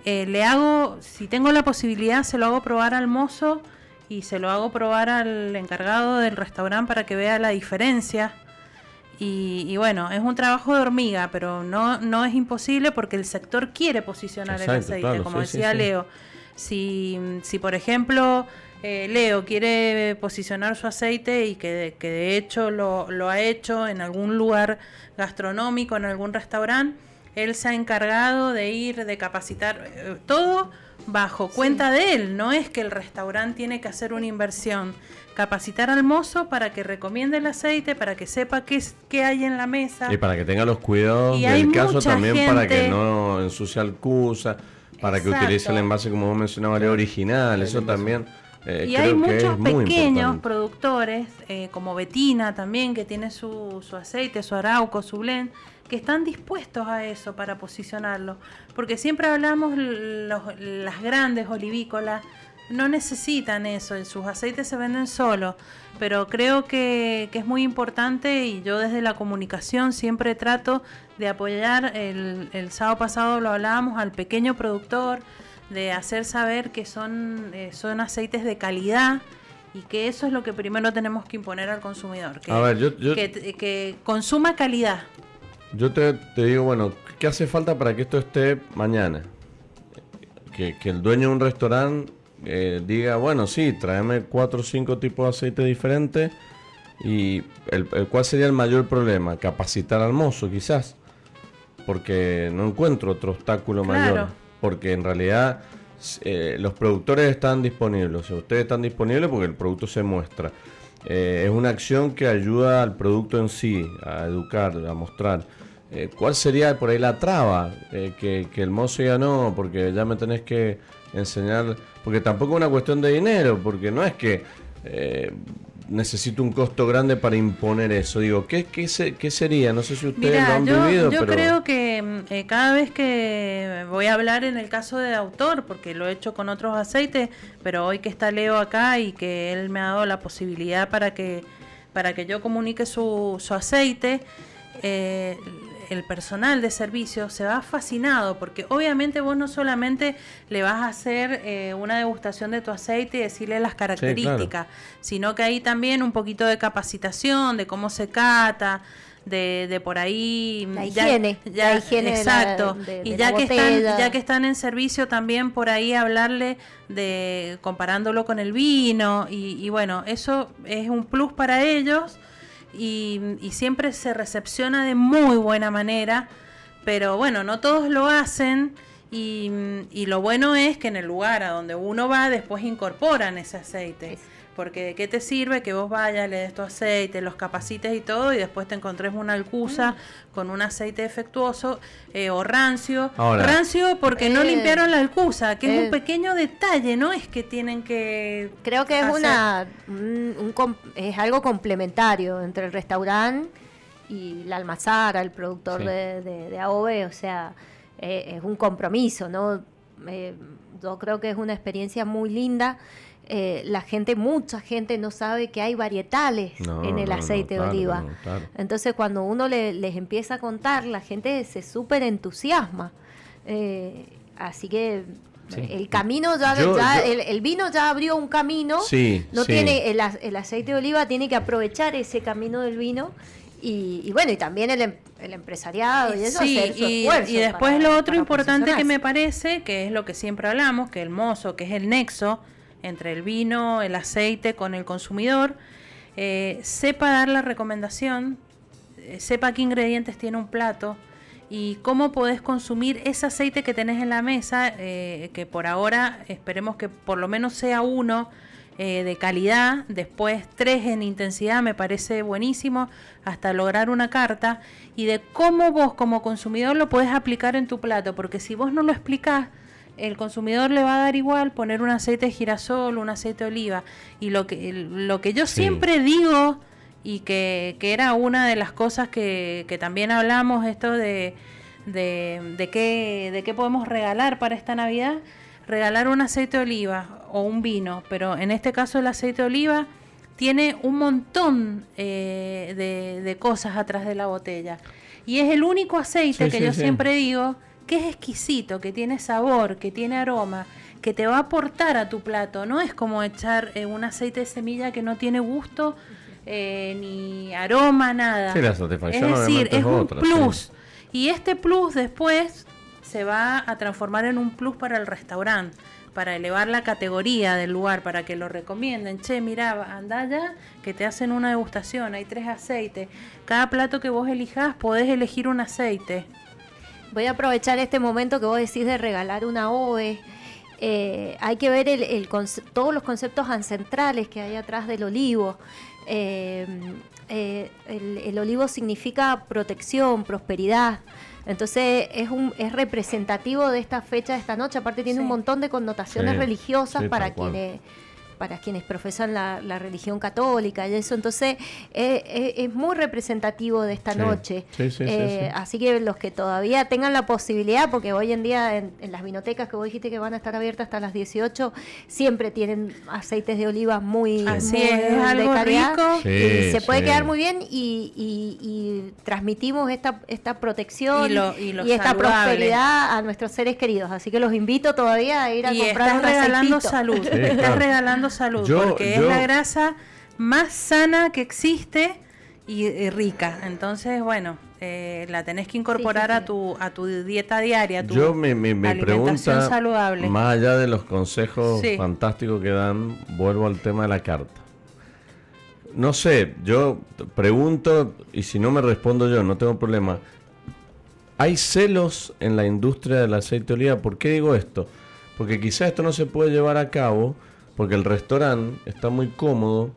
eh, le hago, si tengo la posibilidad, se lo hago probar al mozo y se lo hago probar al encargado del restaurante para que vea la diferencia. Y, bueno, es un trabajo de hormiga, pero no, no es imposible porque el sector quiere posicionar el aceite, como decía Leo. Si, si, por ejemplo, eh, Leo quiere posicionar su aceite y que, que de hecho lo, lo, ha hecho en algún lugar gastronómico, en algún restaurante, él se ha encargado de ir, de capacitar, eh, todo bajo cuenta de él, no es que el restaurante tiene que hacer una inversión. Capacitar al mozo para que recomiende el aceite, para que sepa qué, qué hay en la mesa. Y para que tenga los cuidados del caso también para que no ensucie el cusa, para que utilice el envase, como vos mencionabas, original, eso también. Eh, y hay muchos pequeños productores, eh, como Betina también, que tiene su, su aceite, su arauco, su blend, que están dispuestos a eso para posicionarlo. Porque siempre hablamos las grandes olivícolas no necesitan eso, sus aceites se venden solos, pero creo que, es muy importante y yo desde la comunicación siempre trato de apoyar, el, el sábado pasado lo hablábamos, al pequeño productor, de hacer saber que son, eh, son aceites de calidad y que eso es lo que primero tenemos que imponer al consumidor, que, que, consuma calidad. Yo te, te, digo, bueno, ¿qué hace falta para que esto esté mañana? Que, que el dueño de un restaurante eh, diga, bueno, sí, tráeme cuatro o cinco tipos de aceite diferentes. ¿Y el, cuál sería el mayor problema? Capacitar al mozo, quizás. Porque no encuentro otro obstáculo mayor. Porque en realidad eh, los productores están disponibles. ustedes están disponibles porque el producto se muestra. Eh, es una acción que ayuda al producto en sí, a educar, a mostrar. ¿Cuál sería por ahí la traba? que, que el mozo ya no, porque ya me tenés que enseñar, porque tampoco es una cuestión de dinero, porque no es que eh, necesito un costo grande para imponer eso. Digo, ¿qué, qué, qué sería? No sé si ustedes lo han vivido. Yo creo que mm, eh, cada vez que voy a hablar en el caso de autor, porque lo he hecho con otros aceites, pero hoy que está Leo acá y que él me ha dado la posibilidad para que, para que yo comunique su, su aceite, eh, el personal de servicio se va fascinado porque obviamente vos no solamente le vas a hacer eh, una degustación de tu aceite y decirle las características, sino que hay también un poquito de capacitación de cómo se cata, de, de, por ahí la higiene, ya, exacto. y ya que están ya que están en servicio también por ahí hablarle de comparándolo con el vino y, y bueno eso es un plus para ellos y, siempre se recepciona de muy buena manera, pero bueno, no todos lo hacen y, y, lo bueno es que en el lugar a donde uno va después incorporan ese aceite. Porque de qué te sirve que vos vayas, le des tu aceite, los capacites y todo, y después te encontres una alcusa mm. con un aceite defectuoso eh, o rancio. rancio porque no eh, limpiaron la alcusa, que es un eh, pequeño detalle, ¿no? Es que tienen que. Creo que es una un, es algo complementario entre el restaurante y la almazara, el productor de, de, AOV, o sea, es un compromiso, ¿no? yo creo que es una experiencia muy linda. Eh, la gente, mucha gente no sabe que hay varietales en el aceite de oliva. Entonces cuando uno les empieza a contar, la gente se súper entusiasma. Eh, así que el camino ya, el, vino ya abrió un camino. no tiene el, aceite de oliva tiene que aprovechar ese camino del vino y, bueno, y también el, em, empresariado y eso sí, y, y, después lo otro importante que me parece, que es lo que siempre hablamos, que el mozo, que es el nexo entre el vino, el aceite con el consumidor, eh, sepa dar la recomendación, eh, sepa qué ingredientes tiene un plato y cómo podés consumir ese aceite que tenés en la mesa, eh, que por ahora esperemos que por lo menos sea uno de calidad, después tres en intensidad, me parece buenísimo, hasta lograr una carta, y de cómo vos como consumidor lo podés aplicar en tu plato, porque si vos no lo explicás, el consumidor le va a dar igual poner un aceite de girasol, un aceite de oliva. Y lo que, lo que yo siempre digo, y que, era una de las cosas que, que también hablamos, esto de, de, de, qué, de qué podemos regalar para esta Navidad, regalar un aceite de oliva o un vino, pero en este caso el aceite de oliva tiene un montón eh, de, de, cosas atrás de la botella. Y es el único aceite que yo siempre digo que es exquisito, que tiene sabor, que tiene aroma, que te va a aportar a tu plato. No es como echar eh, un aceite de semilla que no tiene gusto eh, ni aroma, nada. Sí, la satisfacción es decir, es es un otra, plus. sí. Y este plus después se va a transformar en un plus para el restaurante, para elevar la categoría del lugar, para que lo recomienden. Che, mira, anda allá que te hacen una degustación, hay tres aceites. Cada plato que vos elijas podés elegir un aceite. Voy a aprovechar este momento que vos decís de regalar una OE. Eh, hay que ver el, el todos los conceptos ancestrales que hay atrás del olivo. Eh, eh, el, el olivo significa protección, prosperidad. Entonces es, un, es representativo de esta fecha, de esta noche. Aparte tiene Sí. un montón de connotaciones Sí, religiosas sí, para cual. Para quienes profesan la, la religión católica y eso. Entonces eh, eh, es muy representativo de esta Sí. noche. Sí, sí, sí, Eh, sí. Así que los que todavía tengan la posibilidad, porque hoy en día en, en las vinotecas que vos dijiste que van a estar abiertas hasta las 18, siempre tienen aceites de oliva muy, Así muy es, es de algo calidad. rico. Sí, y se puede sí. quedar muy bien y, y- y transmitimos esta, esta protección Y lo- y lo esta prosperidad a nuestros seres queridos. Así que los invito todavía a ir a Y comprar estás un regalando aceitito. salud, Sí, estás claro. Salud, Yo- porque es la grasa más sana que existe y, y rica. Entonces, bueno, eh, la tenés que incorporar Sí, sí, a tu a tu dieta diaria, a tu Yo mi, mi, mi pregunta, saludable. más allá de los consejos Sí. fantásticos que dan, vuelvo al tema de la carta. No sé, yo pregunto y si no me respondo yo, no tengo problema. ¿Hay celos en la industria del aceite de oliva? ¿Por qué digo esto? Porque quizás esto no se puede llevar a cabo porque el restaurante está muy cómodo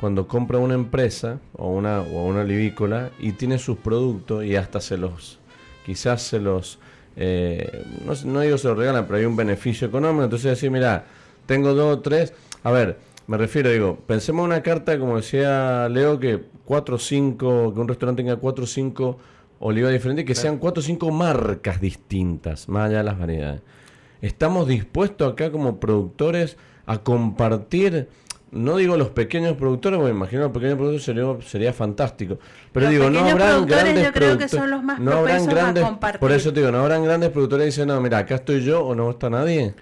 cuando compra una empresa o una, o una olivícola y tiene sus productos y hasta se los, quizás se los, eh, no, no digo se los regalan, pero hay un beneficio económico. Entonces decir, mira, tengo dos o tres, a ver, me refiero, digo, pensemos en una carta, como decía Leo, que cuatro o cinco, que un restaurante tenga cuatro o cinco olivas diferentes, que sean cuatro o cinco marcas distintas, más allá de las variedades. Estamos dispuestos acá como productores a compartir, no digo los pequeños productores, porque me imagino los pequeños productores sería, sería fantástico, pero Los digo, no habrán productores grandes yo creo que productores- son los más no habrán propensos a grandes, compartir. por eso te digo, no habrán grandes productores que dicen, no, mira, acá estoy yo o no está nadie.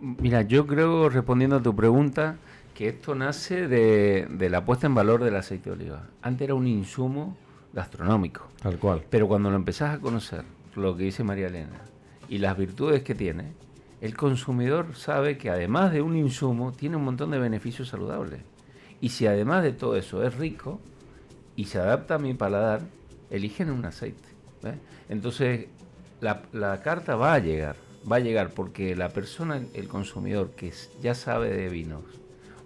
Mira, yo creo, respondiendo a tu pregunta, que esto nace de, de la puesta en valor del aceite de oliva. Antes era un insumo gastronómico, Tal cual. pero cuando lo empezás a conocer, lo que dice María Elena, y las virtudes que tiene, el consumidor sabe que además de un insumo, tiene un montón de beneficios saludables. Y si además de todo eso es rico y se adapta a mi paladar, eligen un aceite. ¿ves? Entonces, la, la carta va a llegar, va a llegar porque la persona, el consumidor que ya sabe de vinos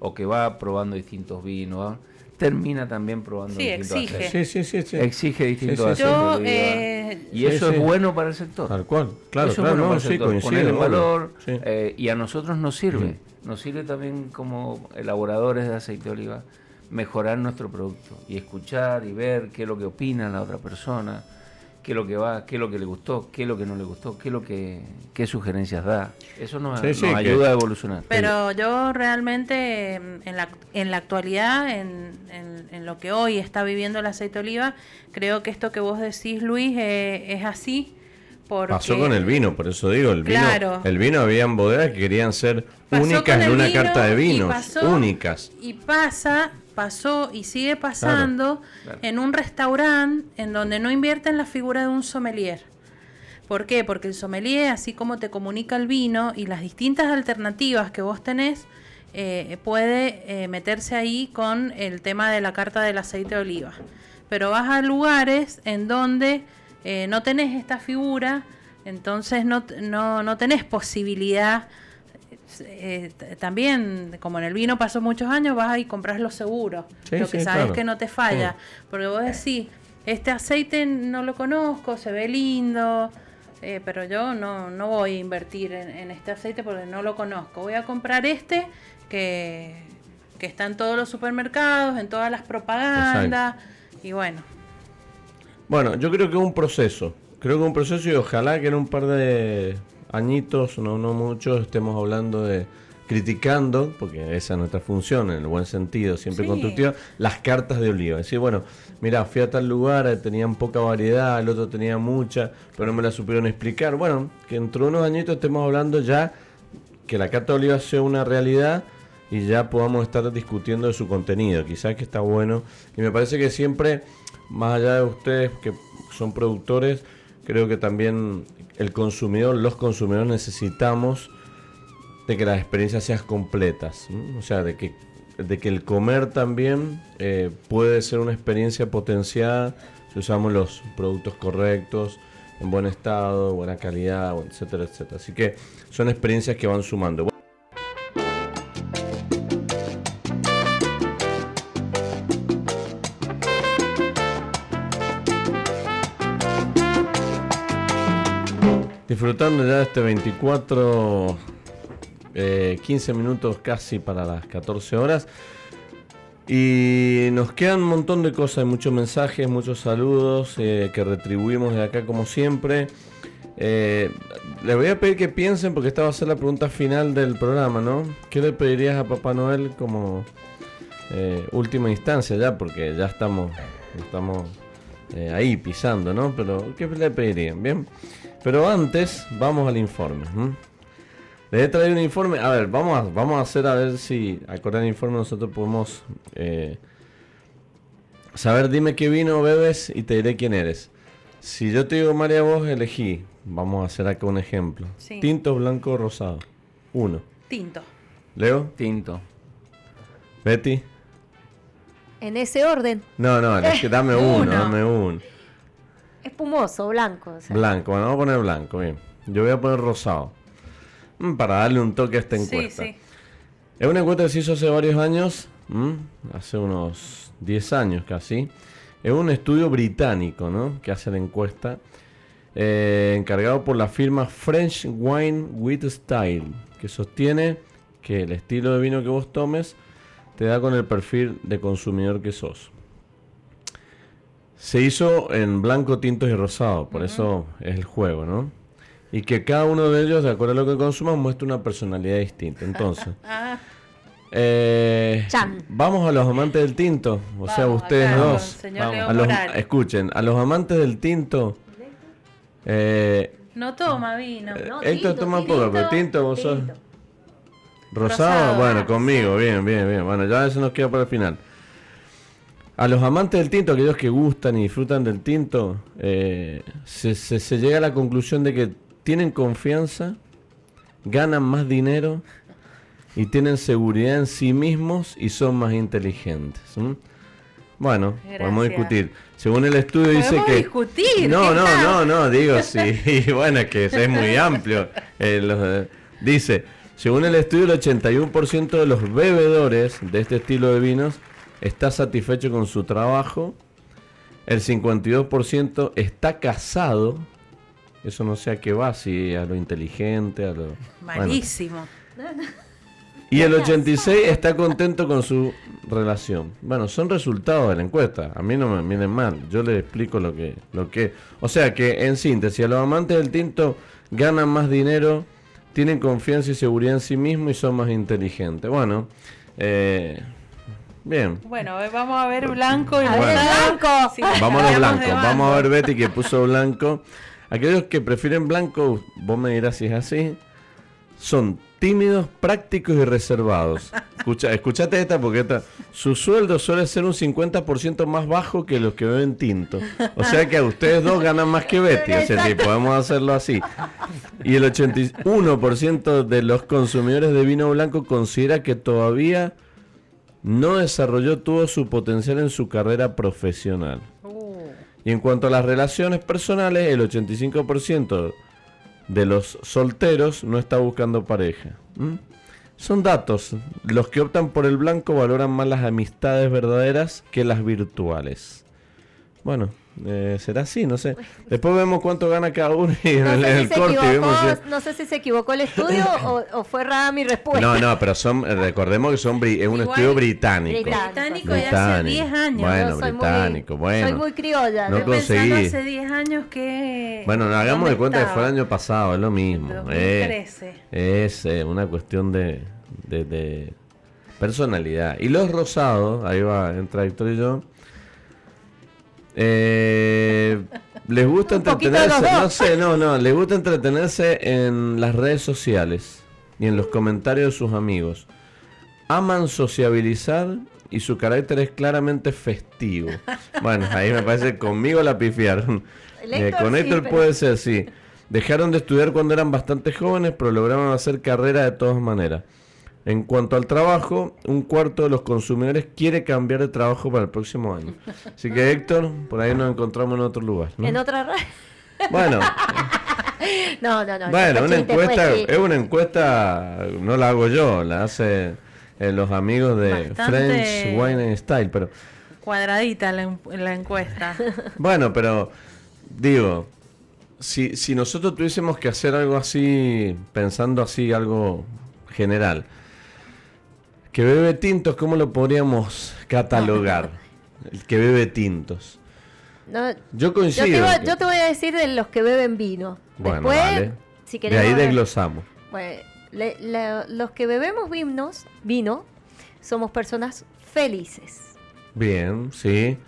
o que va probando distintos vinos. Termina también probando Sí, distintos exige. Sí, sí, sí, sí. Exige distintos Sí, Yo, eh, y Sí, eso sí. es bueno para el sector. Tal cual. Claro, Eso claro, es bueno no, para el sí, sector, coincido. poner en obvio. valor Sí. eh, y a nosotros nos sirve. Nos sirve también como elaboradores de aceite de oliva mejorar nuestro producto y escuchar y ver qué es lo que opina la otra persona, qué es lo que va, qué es lo que le gustó, qué es lo que no le gustó, qué es lo que qué sugerencias da. Eso nos, Sí, sí, nos que- ayuda a evolucionar. Pero yo realmente mm, en la, en la actualidad, en, en- en lo que hoy está viviendo el aceite de oliva, creo que esto que vos decís, Luis, eh, es así. Porque Pasó con el vino, por eso digo, el vino, Claro. el vino habían bodegas que querían ser Pasó únicas en una vino carta de y vinos, pasó- únicas. Y pasa, pasó y sigue pasando Claro. en un restaurante en donde no invierte en la figura de un sommelier. ¿Por qué? Porque el sommelier, así como te comunica el vino y las distintas alternativas que vos tenés, eh, puede eh, meterse ahí con el tema de la carta del aceite de oliva. Pero vas a lugares en donde eh, no tenés esta figura, entonces no, no, no tenés posibilidad eh, también, como en el vino pasó muchos años, vas y compras lo seguro, Sí, lo que sí, sabes claro. que no te falla. Porque vos decís, este aceite no lo conozco, se ve lindo, eh, pero yo no, no voy a invertir en, en este aceite porque no lo conozco. Voy a comprar este que, que está en todos los supermercados, en todas las propagandas, y bueno. Bueno, yo creo que es un proceso. Creo que es un proceso y ojalá que en un par de añitos, no, no muchos, estemos hablando de criticando, porque esa es nuestra función, en el buen sentido, siempre Sí. constructiva, las cartas de oliva. Decir, bueno, mira, fui a tal lugar, eh, tenían poca variedad, el otro tenía mucha, pero no me la supieron explicar. Bueno, que entre unos añitos estemos hablando ya que la carta de oliva sea una realidad y ya podamos estar discutiendo de su contenido. Quizás que está bueno. Y me parece que siempre, más allá de ustedes que son productores, creo que también el consumidor, los consumidores necesitamos de que las experiencias sean completas. O sea, de que, de que el comer también eh, puede ser una experiencia potenciada si usamos los productos correctos, en buen estado, buena calidad, etcétera, etcétera. Así que son experiencias que van sumando. Disfrutando ya este 24, 15 eh, minutos casi para las 14 horas. Y nos quedan un montón de cosas, muchos mensajes, muchos saludos eh, que retribuimos de acá como siempre. Eh, les voy a pedir que piensen, porque esta va a ser la pregunta final del programa, ¿no? ¿Qué le pedirías a Papá Noel como eh, última instancia ya? Porque ya estamos, estamos ahí pisando, ¿no? Pero ¿qué le pedirían? Bien. Pero antes, vamos al informe. Les he traído un informe. A ver, vamos a, vamos a hacer a ver si acordar el informe nosotros podemos eh, saber. Dime qué vino bebes y te diré quién eres. Si yo te digo María, vos elegí. Vamos a hacer acá un ejemplo. Tinto, blanco, rosado. Uno. Tinto. Leo. Tinto. Betty. En ese orden. No, no, dame uno, dame uno. Espumoso, blanco. Blanco, bueno, vamos a poner blanco, bien. Yo voy a poner rosado. Mm, para darle un toque a esta encuesta. Es una encuesta que se hizo hace varios años, hace unos 10 años casi. Es un estudio británico ¿no? que hace la encuesta, eh, encargado por la firma French Wine with Style, que sostiene que el estilo de vino que vos tomes te da con el perfil de consumidor que sos. Se hizo en blanco, tintos y rosado, por eso es el juego, ¿no? y que cada uno de ellos, de acuerdo a lo que consuman, muestra una personalidad distinta. Entonces, ah. eh, vamos a los amantes del tinto, o sea, ustedes dos. escuchen, a los amantes del tinto. Eh, no toma vino. Eh, no, Héctor toma poco, pero tinto vos sos. Rosado, bueno, conmigo, bien, bien, bien. Bueno, ya eso nos queda para el final. A los amantes del tinto, aquellos que gustan y disfrutan del tinto, se, se, llega a la conclusión de que tienen confianza, ganan más dinero y tienen seguridad en sí mismos y son más inteligentes. Bueno, podemos discutir. Según el estudio dice que... discutir? No, no, no, no, digo sí. bueno, es que es muy amplio. Eh, dice, según el estudio, el 81% de los bebedores de este estilo de vinos está satisfecho con su trabajo. El 52% está casado eso no sé a qué va, si a lo inteligente, a lo... Malísimo. Y el 86 está contento con su relación. Bueno, son resultados de la encuesta. A mí no me miren mal. Yo les explico lo que, lo que. O sea que, en síntesis, a los amantes del tinto ganan más dinero, tienen confianza y seguridad en sí mismos y son más inteligentes. Bueno, eh, bien. Bueno, vamos a ver blanco y blanco. vamos a ver blanco. Vamos a ver Betty que puso blanco. Aquellos que prefieren blanco, vos me dirás si es así, son tímidos, prácticos y reservados. Escucha, escuchate esta porque esta, su sueldo suele ser un 50% más bajo que los que beben tinto. O sea que a ustedes dos ganan más que Betty. O sea, si podemos hacerlo así. Y el 81% de los consumidores de vino blanco considera que todavía no desarrolló todo su potencial en su carrera profesional. Y en cuanto a las relaciones personales, el 85% de los solteros no está buscando pareja. Son datos. Los que optan por el blanco valoran más las amistades verdaderas que las virtuales. Bueno, eh, será así, no sé. Después vemos cuánto gana cada uno y no en el, corte No sé si se equivocó el estudio o, fue rara mi respuesta. No, no, pero son, recordemos que son es un estudio británico. Británico, de hace 10 años. Bueno, británico, bueno. Soy muy criolla. No conseguí. hace 10 años que... Bueno, hagamos de cuenta que fue el año pasado, es lo mismo. Eh, es eh, una cuestión de, de, de personalidad. Y los rosados, ahí va, entra Víctor y yo eh, les gusta entretenerse, no sé, no, no, les gusta entretenerse en las redes sociales y en los comentarios de sus amigos. aman sociabilizar y su carácter es claramente festivo. Bueno, ahí me parece conmigo la pifiaron. Eh, Héctor con sí, Héctor pero- puede ser, sí. Dejaron de estudiar cuando eran bastante jóvenes, pero lograron hacer carrera de todas maneras. En cuanto al trabajo, un cuarto de los consumidores quiere cambiar de trabajo para el próximo año. Así que Héctor, por ahí nos encontramos en otro lugar. ¿no? En otra ra- Bueno, No, no, no. bueno, una fue encuesta, es una encuesta, no la hago yo, la hace eh, los amigos de Bastante- French Wine and Style, pero Cuadradita la, la encuesta. bueno, pero digo, si, si nosotros tuviésemos que hacer algo así, pensando así, algo general, que bebe tintos, ¿cómo lo podríamos catalogar? El que bebe tintos. No, Yo coincido. yo, te voy, que- yo te voy a decir de los que beben vino. Bueno, Después, vale. si de queremos ahí ver- desglosamos. Bueno, le- le- los que bebemos vinos, vino, somos personas felices. Bien, sí.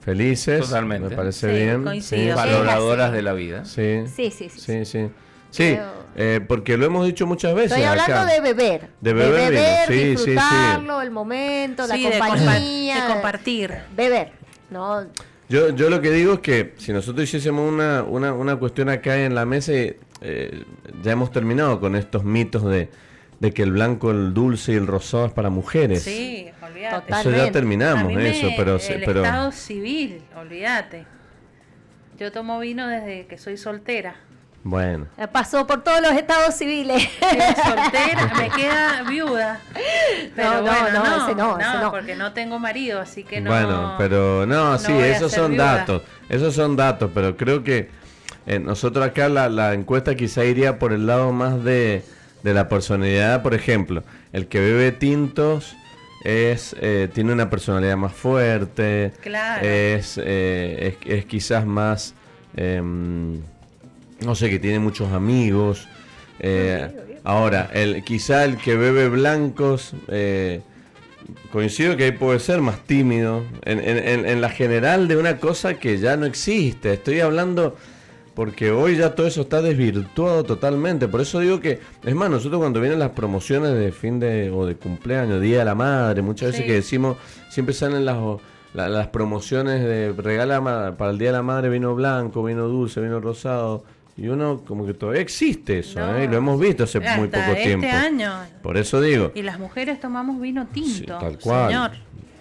Felices. Totalmente. Me parece Sí, bien. coincido. Sí, Valoradoras de la vida. sí, Sí, sí, sí. sí, sí. Sí, eh, porque lo hemos dicho muchas veces. Estoy hablando acá. de beber. De beber vino, sí, sí, sí. disfrutarlo, el momento, Sí, la de, compa- compañía. de compartir. Beber. No, Yo, yo lo que digo es que si nosotros hiciésemos una, una, una cuestión acá en la mesa, eh, ya hemos terminado con estos mitos de, de que el blanco, el dulce y el rosado es para mujeres. Sí, olvídate. Eso ya terminamos, me- eso, pero... el pero estado civil, olvídate. Yo tomo vino desde que soy soltera. Bueno. pasó por todos los estados civiles. Soltera, me queda viuda. Pero No, no, bueno, no, no, ese no, ese no. porque no tengo marido, así que no. Bueno, pero no, no sí, esos son viuda. datos, esos son datos, pero creo que eh, nosotros acá la, la encuesta quizá iría por el lado más de, de la personalidad, por ejemplo, el que bebe tintos es eh, tiene una personalidad más fuerte, Claro. es, eh, es, es quizás más, em, no sé, que tiene muchos amigos. eh, ahora, el, quizá el que bebe blancos, eh, coincido que ahí puede ser más tímido. En, en- en- la general de una cosa que ya no existe. Estoy hablando porque hoy ya todo eso está desvirtuado totalmente. Por eso digo que, es más, nosotros cuando vienen las promociones de fin de o de cumpleaños, Día de la Madre, muchas veces Sí. que decimos, siempre salen las, la- las promociones de regala para el Día de la Madre vino blanco, vino dulce, vino rosado. Y uno como que todavía existe eso, No. ¿eh? y lo hemos visto hace Hasta muy poco este tiempo. año. Por eso digo. Y las mujeres tomamos vino Sí, tinto. tal cual. Señor.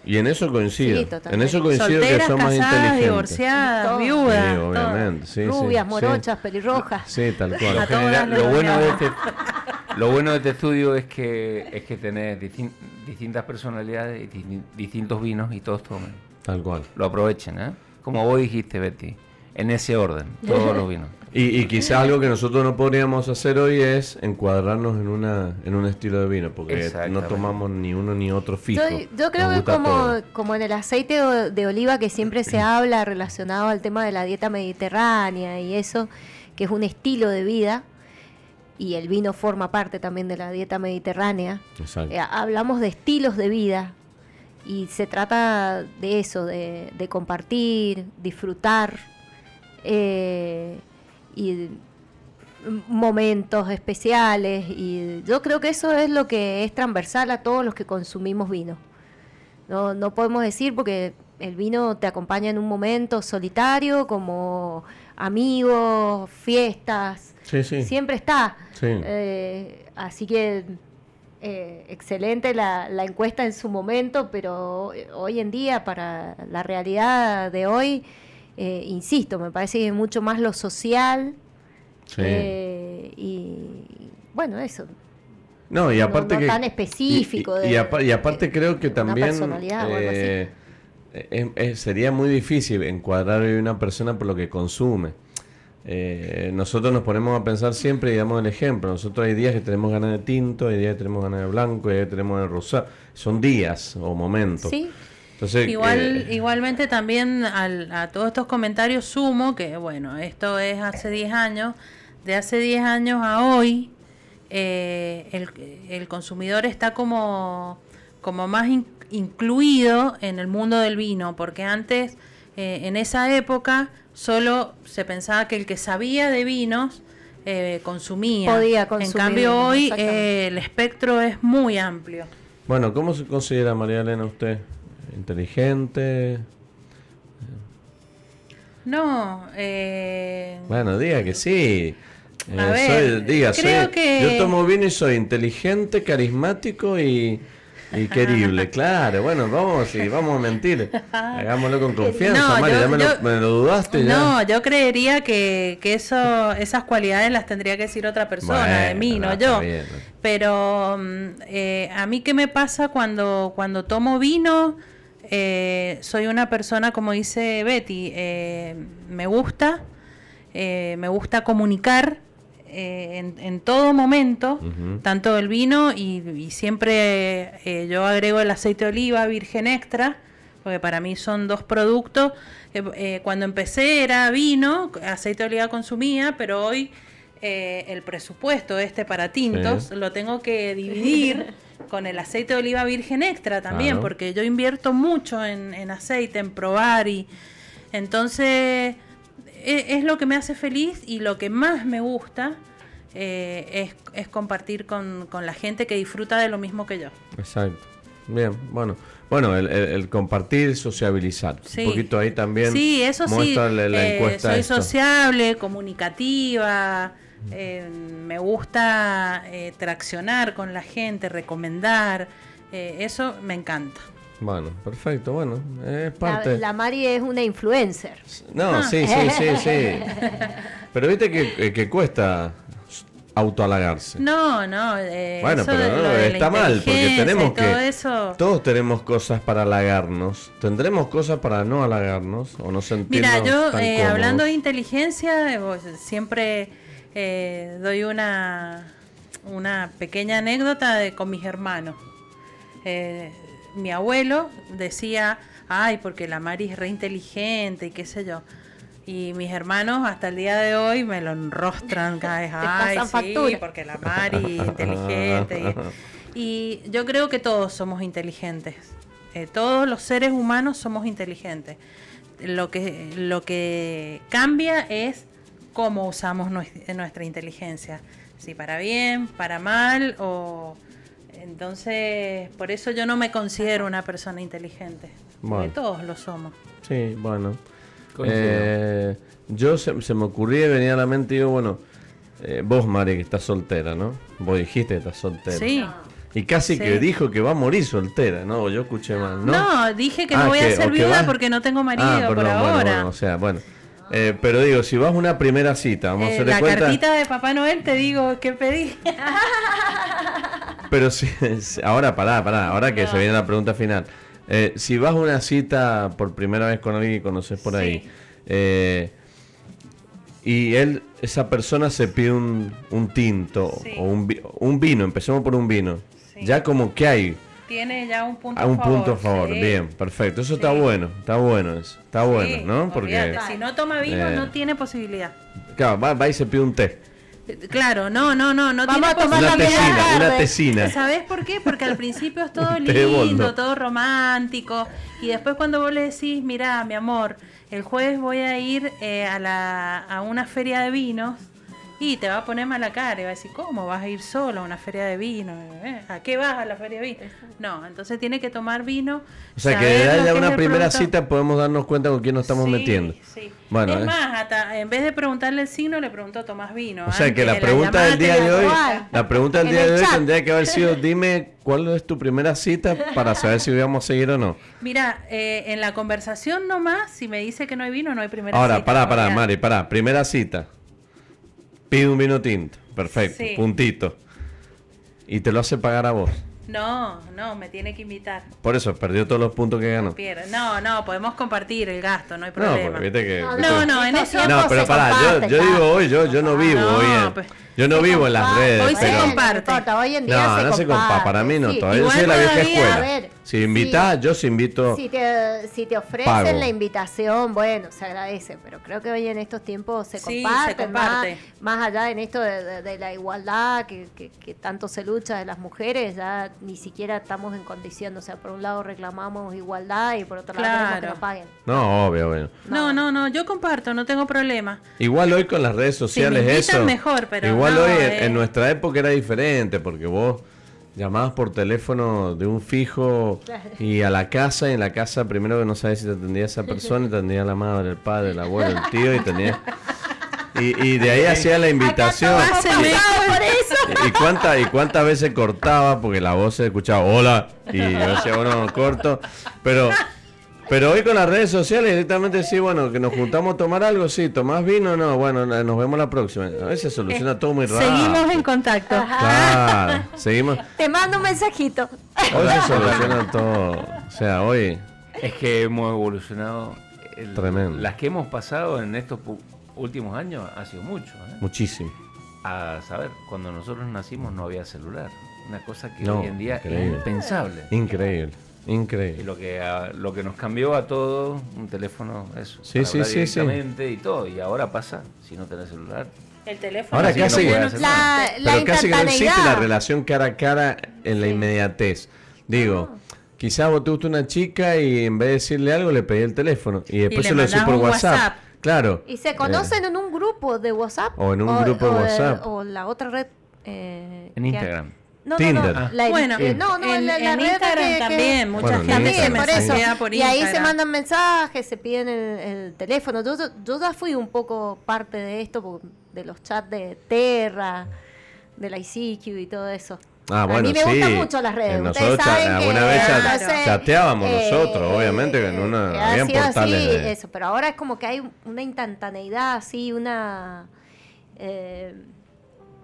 Y en eso coincido. Sí, en eso coincido que son más inteligentes. divorciadas, viudas. Sí, obviamente. Sí, sí, Rubias, sí. morochas, pelirrojas. Sí, tal cual. General, lo, bueno de este, lo bueno de este estudio es que es que tenés distin- distintas personalidades y distin- distintos vinos y todos tomen. Tal cual. Lo aprovechen, ¿eh? Como vos dijiste, Betty. En ese orden, todos los vinos. Y, y quizá algo que nosotros no podríamos hacer hoy es encuadrarnos en una en un estilo de vino, porque no tomamos ni uno ni otro fijo. Yo, yo creo que como, todo. como en el aceite de oliva que siempre se habla relacionado al tema de la dieta mediterránea y eso, que es un estilo de vida, y el vino forma parte también de la dieta mediterránea, Exacto. eh, hablamos de estilos de vida y se trata de eso, de, de compartir, disfrutar eh, y momentos especiales y yo creo que eso es lo que es transversal a todos los que consumimos vino. No, no podemos decir porque el vino te acompaña en un momento solitario, como amigos, fiestas, Sí, sí. siempre está. Sí. Eh, así que eh, excelente la, la encuesta en su momento, pero hoy en día, para la realidad de hoy, eh, insisto, me parece que es mucho más lo social Sí. eh, y bueno, eso. No, y aparte no que... tan específico Y, y- y de- y aparte de creo que también eh, es- es- sería muy difícil encuadrar a una persona por lo que consume. Eh, nosotros nos ponemos a pensar siempre y damos el ejemplo. Nosotros hay días que tenemos ganas de tinto, hay días que tenemos ganas de blanco, hay días que tenemos de rosado. Son días o momentos. Sí, Entonces, Igual, eh, igualmente también al- a todos estos comentarios sumo que, bueno, esto es hace 10 años, de hace 10 años a hoy, eh, el, el consumidor está como, como más in- incluido en el mundo del vino, porque antes, eh, en esa época, solo se pensaba que el que sabía de vinos eh, consumía. Podía En consumir cambio, vinos, hoy eh, el espectro es muy amplio. Bueno, ¿cómo se considera María Elena usted? ¿Inteligente? No, eh, Bueno, diga que sí. Eh, A ver, soy- diga, creo soy- que- yo tomo vino y soy inteligente, carismático y, y querible. claro, bueno, vamos, y vamos a mentir. Hagámoslo con confianza, No, yo- ya me, yo- lo, me lo dudaste ya. no, yo creería que, que eso, esas cualidades las tendría que decir otra persona de mí, no yo. bien. Pero mm, eh, a mí qué me pasa cuando, cuando tomo vino, Eh, soy una persona, como dice Betty, eh, me gusta, eh, me gusta comunicar eh, en, en todo momento, tanto el vino y, y siempre eh, yo agrego el aceite de oliva virgen extra, porque para mí son dos productos. Cuando empecé era vino, aceite de oliva consumía, pero hoy eh, el presupuesto este para tintos Sí. lo tengo que dividir con el aceite de oliva virgen extra también, Claro. porque yo invierto mucho en, en aceite, en probar y entonces e- es, lo que me hace feliz y lo que más me gusta eh, es, es compartir con, con la gente que disfruta de lo mismo que yo. Exacto. Bien, bueno. Bueno, el, el- el compartir, sociabilizar. Sí. Un poquito ahí también. Sí, eso sí. muestra la, la eh, encuesta soy esto. sociable, comunicativa, eh, me gusta eh, traccionar con la gente, recomendar. eh, eso me encanta. Bueno, perfecto, bueno, es La, parte. la Mari es una influencer. No, sí, sí, sí, sí. Pero viste que, eh, que cuesta autohalagarse. No, no. eh, Bueno, eso pero no, de la está mal, porque tenemos todo que. eso. Todos tenemos cosas para halagarnos. ¿Tendremos cosas para no halagarnos o no sentirnos Mira, yo tan eh, hablando de inteligencia, eh, siempre eh, doy una, una pequeña anécdota de, con mis hermanos. Eh, mi abuelo decía, ay, porque la Mari es re inteligente y qué sé yo. Y mis hermanos hasta el día de hoy me lo enrostran cada vez. Ay, sí, factura". porque la Mari inteligente. Y, y yo creo que todos somos inteligentes. Eh, todos los seres humanos somos inteligentes. Lo que, lo que cambia es cómo usamos nues- nuestra inteligencia. Si para bien, para mal o... Entonces, por eso yo no me considero una persona inteligente. Bueno. Porque todos lo somos. Sí, bueno. Eh, yo se, se me ocurría y venía a la mente, digo, bueno, eh, vos, Mari, que estás soltera, ¿no? Vos dijiste que estás soltera. Sí. Y casi Sí. que dijo que va a morir soltera, ¿no? Yo escuché mal, ¿no? No, dije que Ah, no voy que- a ser viuda vas- porque no tengo marido Ah, por perdón, bueno, ahora. bueno, o sea, bueno. Eh, pero digo, si vas a una primera cita, vamos a Eh, hacerle la cuenta. cartita de Papá Noel te digo que pedí. Pero si, ahora, pará, pará, ahora que se viene la pregunta final. Eh, si vas a una cita por primera vez con alguien que conoces por ahí, Sí. eh, y él, esa persona se pide un, un tinto Sí. o un, un vino, empecemos por un vino. Sí. Ya como que hay Tiene ya un punto a un a favor. punto a favor. sí. Bien, perfecto. Eso está bueno, está bueno eso. Está Sí, bueno, ¿no? Porque, olvídate, si no toma vino eh, no tiene posibilidad. claro, va, va y se pide un té. Claro, no, no, no, no Vamos tiene a tomar Una tesina, una tesina. ¿Sabes por qué? Porque al principio es todo Un lindo, todo romántico. Y después cuando vos le decís, mira, mi amor, el jueves voy a ir eh, a, la, a una feria de vinos. Y te va a poner mala cara y va a decir, ¿cómo vas a ir solo a una feria de vino? Eh, ¿A qué vas a la feria de vino? No, entonces tiene que tomar vino. O sea, que de lo ya una primera producto. cita podemos darnos cuenta con quién nos estamos Sí, metiendo. sí. Bueno, es eh. más, hasta en vez de preguntarle el signo, le preguntó Tomás Vino. O sea que la pregunta del día de hoy, la pregunta del día de hoy tendría que haber sido, dime cuál es tu primera cita para saber si vamos a seguir o no. Mira, eh, en la conversación nomás, si me dice que no hay vino, no hay primera Ahora, cita. pará, pará, Olvidate. Mari, pará. Primera cita. Pide un vino tinto. Perfecto, Sí. puntito. Y te lo hace pagar a vos. No, no, me tiene que invitar. Por eso, perdió todos los puntos que ganó. No, no, podemos compartir el gasto, no hay No, problema. porque viste que... No, viste- No, no, en eso- No, pero pará, yo, digo hoy, yo, yo no vivo no, hoy en, pues, yo no Se vivo en las comparte. redes. Hoy se pero- comparte. No importa, hoy en día No, se no se compara, para mí no, Sí. todavía yo Igual soy de la vieja todavía- escuela. A ver, si invitás, sí. yo si invito... Si te, si te ofrecen Pago. la invitación, bueno, se agradece, pero creo que hoy en estos tiempos se Sí, comparte, se comparte. Más, más allá en esto de, de- de la igualdad que, que- que tanto se lucha de las mujeres, ya ni siquiera estamos en condición, o sea, por un lado reclamamos igualdad y por otro lado queremos que nos paguen. No, obvio, obvio. No, no, no, yo comparto, no tengo problema. Igual hoy con las redes sociales me invitan eso. mejor, pero igual eh. en nuestra época era diferente porque vos llamabas por teléfono de un fijo y a la casa, y en la casa primero que no sabes si te atendía esa persona, y te atendía la madre, el padre, el abuelo, el tío, y tenía... Y, y de ahí hacía la invitación. Eso. ¿Y cuántas y cuántas veces cortaba? Porque la voz se escuchaba, hola, y yo decía, bueno, corto. Pero, pero hoy con las redes sociales directamente sí, bueno, que nos juntamos a tomar algo, sí, tomás vino, no, bueno, na- nos vemos la próxima. A veces soluciona todo muy rápido. Seguimos en contacto. Claro, seguimos. Te mando un mensajito. Hoy se soluciona todo. O sea, hoy, Es que hemos evolucionado. el- Tremendo. Las que hemos pasado en estos pu- últimos años ha sido mucho. ¿eh? muchísimo. A saber, cuando nosotros nacimos no había celular. Una cosa que No, hoy en día es impensable. Increíble, Y increíble. lo que, a- lo que nos cambió a todos, un teléfono, eso. Sí, directamente y todo. Y ahora pasa, si no tenés celular. El teléfono. Ahora sí, casi- no La- La, Pero casi que no existe la relación cara a cara en la inmediatez. Digo, quizás vos te gusta una chica y en vez de decirle algo le pedí el teléfono y después se lo decís por WhatsApp. WhatsApp. Claro. Y se conocen en un grupo de WhatsApp. O en un grupo de o, WhatsApp. O la otra red. eh, En Instagram. No, Tinder. no, no. Ah. La, Bueno, eh, no, no, en, la, la en red Instagram que- que- también, mucha Bueno, en gente se Instagram, por eso. por y ahí se mandan mensajes, se piden el, el teléfono. Yo, yo- ya fui un poco parte de esto, de los chats de Terra, de la ICQ y todo eso. Ah, bueno, a mí me sí. gustan mucho las redes. Eh, Ustedes nosotros saben alguna que, vez no sé, chateábamos nosotros, obviamente, que en una- ha habían portales así, de- eso, pero ahora es como que hay una instantaneidad así, una eh,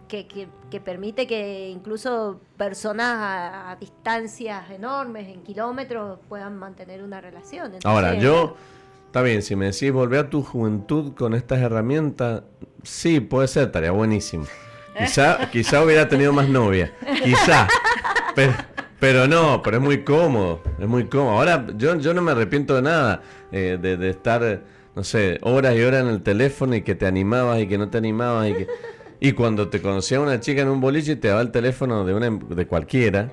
que, que- que permite que incluso personas a, a distancias enormes, en kilómetros, puedan mantener una relación. Entonces, Ahora, yo, está bien, si me decís volver a tu juventud con estas herramientas, sí, puede ser, estaría buenísimo. Quizá, quizá hubiera tenido más novia, quizá. Pero, pero no, pero es muy cómodo, es muy cómodo. Ahora, yo, yo no me arrepiento de nada, eh, de, de estar, no sé, horas y horas en el teléfono y que te animabas y que no te animabas y que... Y cuando te conocía una chica en un boliche y te daba el teléfono de, una, de cualquiera,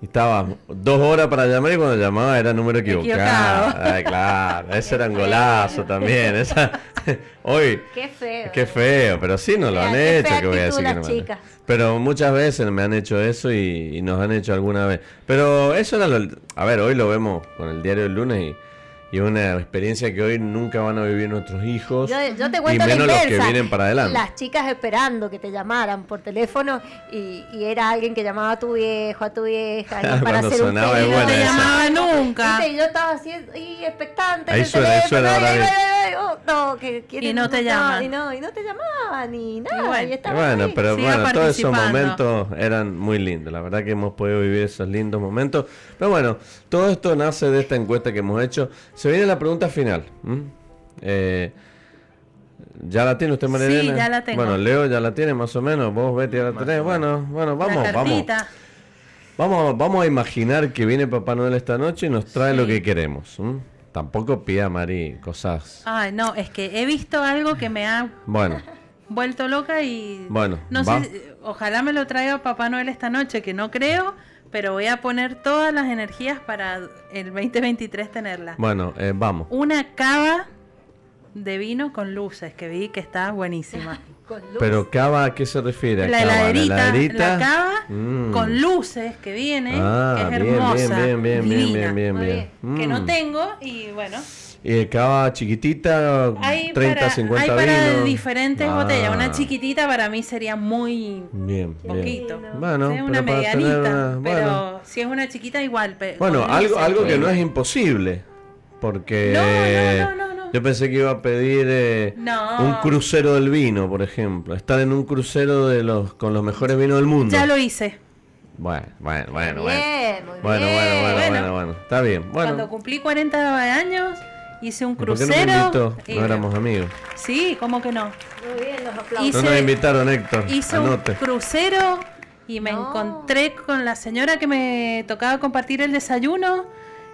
y estaba dos horas para llamar y cuando llamaba era número equivocado. Equivocado. Ay, claro, ese era un golazo también. Esa, hoy, Qué feo. qué feo, pero sí nos lo han qué hecho, que voy a decir que no chicas. Pero muchas veces me han hecho eso y, y nos han hecho alguna vez. Pero eso era lo... A ver, hoy lo vemos con el diario del lunes y, y una experiencia que hoy nunca van a vivir nuestros hijos. Yo, yo te y cuento la menos los que vienen para adelante. Las chicas esperando que te llamaran por teléfono y, y era alguien que llamaba a tu viejo, a tu vieja, y para Cuando hacer un sonaba, es pedido. No te llamaba nunca. Y yo estaba así y expectante. Ahí suena, ahí suena ahora oh, no, que quieren- Y no te no, llaman. Y no, y no te llamaban ni nada. Y bueno. y Y estaban bueno, ahí. pero Siga bueno, todos esos momentos eran muy lindos. La verdad que hemos podido vivir esos lindos momentos. Pero bueno, todo esto nace de esta encuesta que hemos hecho. Se viene la pregunta final. ¿m? Eh, ¿Ya la tiene usted, María Sí, Elena? ya la tengo. Bueno, Leo ya la tiene más o menos. Vos, Betty, ya la Más tenés. Bueno, bueno, vamos, la vamos. cartita. Vamos, vamos a imaginar que viene Papá Noel esta noche y nos trae lo que queremos. ¿m? Tampoco pida, Mari, cosas. Ay, no, es que he visto algo que me ha Bueno, vuelto loca y Bueno, no va. sé, ojalá me lo traiga Papá Noel esta noche, que no creo, pero voy a poner todas las energías para el 2023 tenerla. bueno, eh, vamos. Una cava de vino con luces que vi que está buenísima. Con. Pero cava, ¿a qué se refiere? La Cava, heladerita, la, heladerita? cava Mm. con luces que viene, Ah, que es bien, hermosa, bien, bien, bien, bien, divina, bien, bien. que no Mm. tengo y bueno, Y de cava chiquitita, hay 30, para, 50 hay para vinos. diferentes Ah, botellas. Una chiquitita para mí sería muy Bien, bien. poquito. Bueno, Sí, una pero medianita, una- pero bueno. si es una chiquita igual. Bueno, algo, algo que no es imposible. Porque No, no, no, no, no. yo pensé que iba a pedir eh, No. un crucero del vino, por ejemplo. Estar en un crucero de los con los mejores vinos del mundo. Ya lo hice. Bueno, bueno, bueno, Muy bueno. bien, muy Bueno, bien. bueno, bueno, Bueno. bueno, bueno. Está bien. Bueno. Cuando cumplí 40 años, hice un ¿Y ¿Por qué crucero. no me invitó? No éramos amigos. Sí, ¿cómo que no? Muy bien, los aplausos. Hice- No nos invitaron, Héctor. Hice Anote. un crucero y me No. encontré con la señora que me tocaba compartir el desayuno.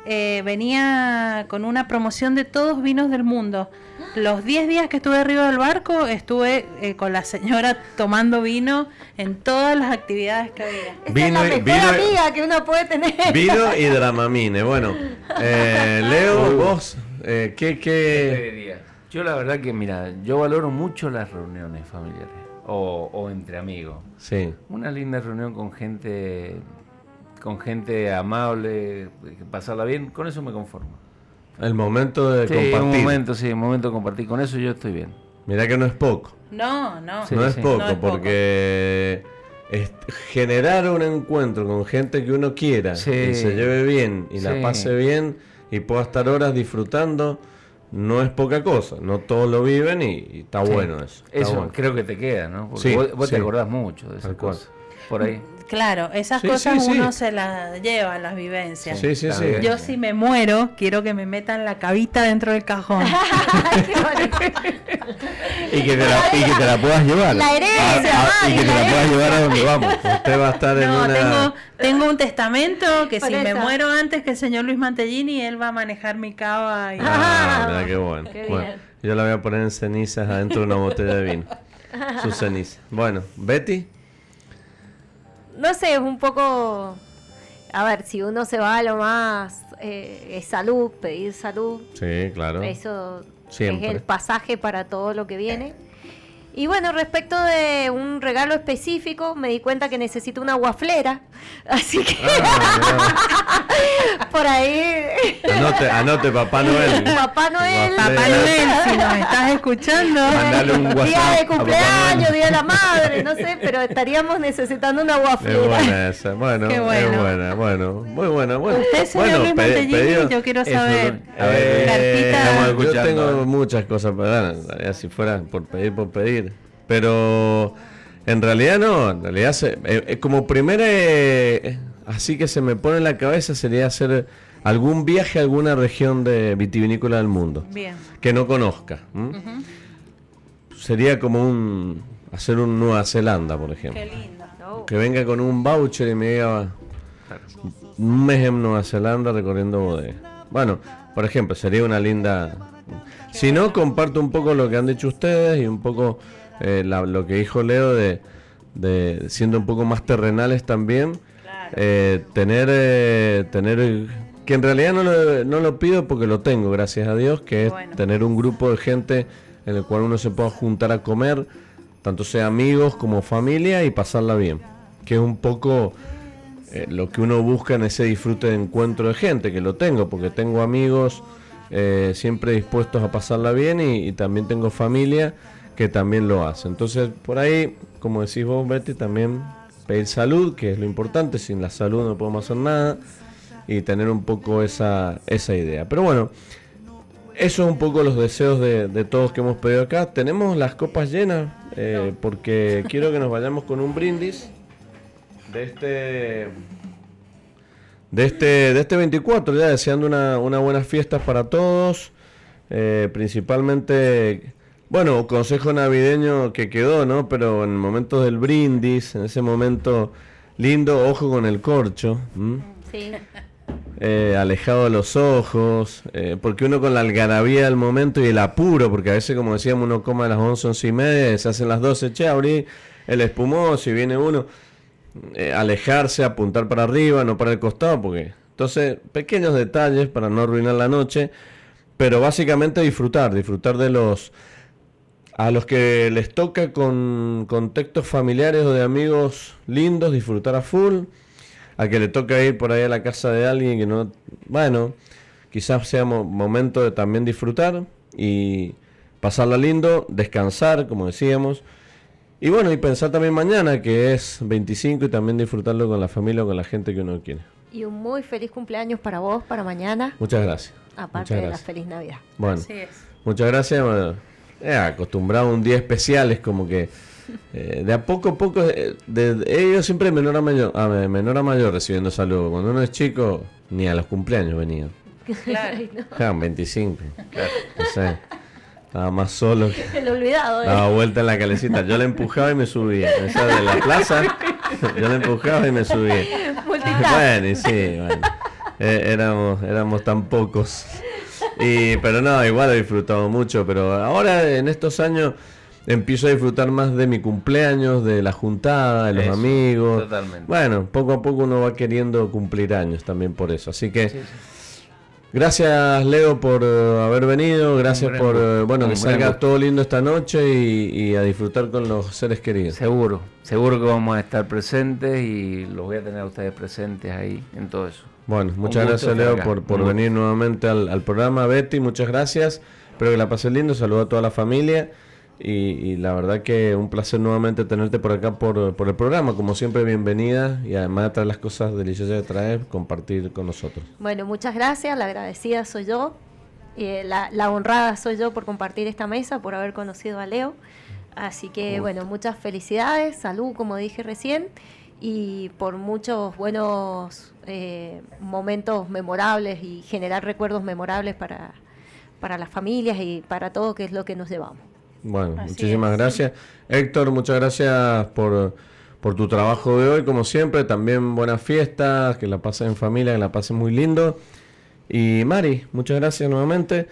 Eh, venía con una promoción de todos vinos del mundo. Los 10 días que estuve arriba del barco, estuve eh, con la señora tomando vino en todas las actividades que había. Vino y- es la mejor vino y- amiga que uno puede tener. Vino y Dramamine. Bueno, eh, Leo, vos, eh, ¿qué, ¿Qué te diría? Yo la verdad que, mira, yo valoro mucho las reuniones familiares. o, o entre amigos. Sí. Una linda reunión con gente con gente amable, que pasarla bien, con eso me conformo. El momento de Sí, compartir. un momento, sí, un momento de compartir. Con eso yo estoy bien. Mirá que no es poco. No, no. Sí, no es sí. poco, No es poco. porque es- generar un encuentro con gente que uno quiera Sí. y se lleve bien y la pase bien y pueda estar horas disfrutando, no es poca cosa. No todos lo viven y, y está Sí. bueno eso. está Eso bueno. creo que te queda, ¿no? Porque Sí, vos, vos te acordás mucho de esas cosas. Por ahí. Claro, esas Sí, cosas sí, sí. uno se las lleva, las vivencias. Sí, sí, Está sí. bien. Yo si me muero, quiero que me metan la cabita dentro del cajón. Qué bonito. Y que te la, y que te la puedas llevar. La herencia, Ah, ah, y que te la la puedas llevar a donde vamos. Usted va a estar en No, una... tengo, tengo un testamento que Por si me muero antes que el señor Luis Mantellini, él va a manejar mi cava. Y... Ah, qué bueno. Qué Bueno, bien. yo la voy a poner en cenizas adentro de una botella de vino. Sus cenizas. Bueno, Betty. No sé, es un poco. A ver, si uno se va a lo más. eh, es salud, pedir salud. Sí, claro. Eso Siempre. es el pasaje para todo lo que viene. Y bueno, respecto de un regalo específico, me di cuenta que necesito una guaflera. Así que Ah, por ahí. anote, anote, Papá Noel. Papá Noel. Guaflera. Papá Noel, si nos estás escuchando. Mandale un WhatsApp Día de cumpleaños, día de la madre, no sé, pero estaríamos necesitando una Es guaflera. buena esa. Bueno, Qué es bueno. buena. Bueno, muy buena. Bueno, Usted, señor bueno, Luis pe- Mantellini, pedido- yo quiero Eso, saber. a ver, estamos yo tengo ¿eh? muchas cosas para dar, si fuera por pedir, por pedir. Pero en realidad no, en realidad se- eh, eh, como primera, eh, así que se me pone en la cabeza sería hacer algún viaje a alguna región de vitivinícola del mundo Bien. que no conozca. Sería como un hacer un Nueva Zelanda, por ejemplo. Qué lindo. No. Que venga con un voucher y me diga un mes en Nueva Zelanda recorriendo bodegas. Bueno, por ejemplo, sería una linda... Si no, comparto un poco lo que han dicho ustedes y un poco eh, la- lo que dijo Leo de, de siendo un poco más terrenales también. Claro. eh, tener, eh, tener, que en realidad no lo, no lo pido porque lo tengo, gracias a Dios, que es Bueno. tener un grupo de gente en el cual uno se pueda juntar a comer, tanto sea amigos como familia y pasarla bien, que es un poco eh, lo que uno busca en ese disfrute de encuentro de gente, que lo tengo, porque tengo amigos eh, siempre dispuestos a pasarla bien y, y también tengo familia que también lo hace. Entonces, por ahí, como decís vos, Betty, también pedir salud, que es lo importante, sin la salud no podemos hacer nada, y tener un poco esa, esa idea. Pero bueno, eso es un poco los deseos de, de todos que hemos pedido acá. Tenemos las copas llenas, eh, porque quiero que nos vayamos con un brindis de este de este de este 24 ya deseando una, una buenas fiestas para todos eh, principalmente bueno consejo navideño que quedó no pero en momentos del brindis en ese momento lindo ojo con el corcho ¿m? Sí. eh, alejado de los ojos, eh, porque uno con la algarabía del momento y el apuro, porque a veces, como decíamos, uno come a las 11, 11 y media, se hacen las 12, che, abrí el espumoso y viene uno, eh, alejarse, apuntar para arriba, no para el costado, porque... Entonces, pequeños detalles para no arruinar la noche, pero básicamente disfrutar, disfrutar de los... A los que les toca con contextos familiares o de amigos lindos, disfrutar a full a que le toca ir por ahí a la casa de alguien que no, bueno, quizás sea mo- momento de también disfrutar y pasarla lindo, descansar, como decíamos, y bueno, y pensar también mañana que es 25 y también disfrutarlo con la familia o con la gente que uno quiere. Y un muy feliz cumpleaños para vos, para mañana, Muchas gracias. aparte Muchas de la feliz Navidad. Bueno, Así es. muchas gracias. Eh, acostumbrado a un día especial, es como que eh, de a poco a poco, eh, de, de- ellos siempre de menor a mayor, a me- menor a mayor recibiendo saludos. Cuando uno es chico, ni a los cumpleaños venían. Claro. Ja, 25. No sé. Estaba más solo. que- El olvidado, ¿eh? Daba vuelta en la calecita. Yo la empujaba y me subía. Esa de la plaza, yo la empujaba y me subía. Multitask. Bueno, y sí, bueno. Eh, éramos, éramos tan pocos. Y, pero no, igual he disfrutado mucho. Pero ahora, en estos años, empiezo a disfrutar más de mi cumpleaños, de la juntada, de los Eso, amigos. totalmente. Bueno, poco a poco uno va queriendo cumplir años también por eso. Así que. Gracias Leo por eh, haber venido, gracias Un por eh, bueno que salga gusto. todo lindo esta noche y, y a disfrutar con los seres queridos. Seguro, seguro que vamos a estar presentes y los voy a tener a ustedes presentes ahí en todo eso. Bueno, muchas gracias Leo por, por venir nuevamente al, al programa. Betty, muchas gracias. Espero que la pases lindo. Saludo a toda la familia. Y, y la verdad que un placer nuevamente tenerte por acá por, por el programa. Como siempre, bienvenida. Y además de traer las cosas deliciosas que traes, compartir con nosotros. Bueno, muchas gracias, la agradecida soy yo, eh, la, la honrada soy yo por compartir esta mesa, por haber conocido a Leo. Así que bueno, muchas felicidades, salud, como dije recién, y por muchos buenos eh, momentos memorables y generar recuerdos memorables para, para las familias y para todo, que es lo que nos llevamos. Bueno, Así muchísimas es. gracias. Héctor, muchas gracias por, por tu trabajo de hoy, como siempre. También buenas fiestas, que la pases en familia, que la pases muy lindo. Y Mari, muchas gracias nuevamente.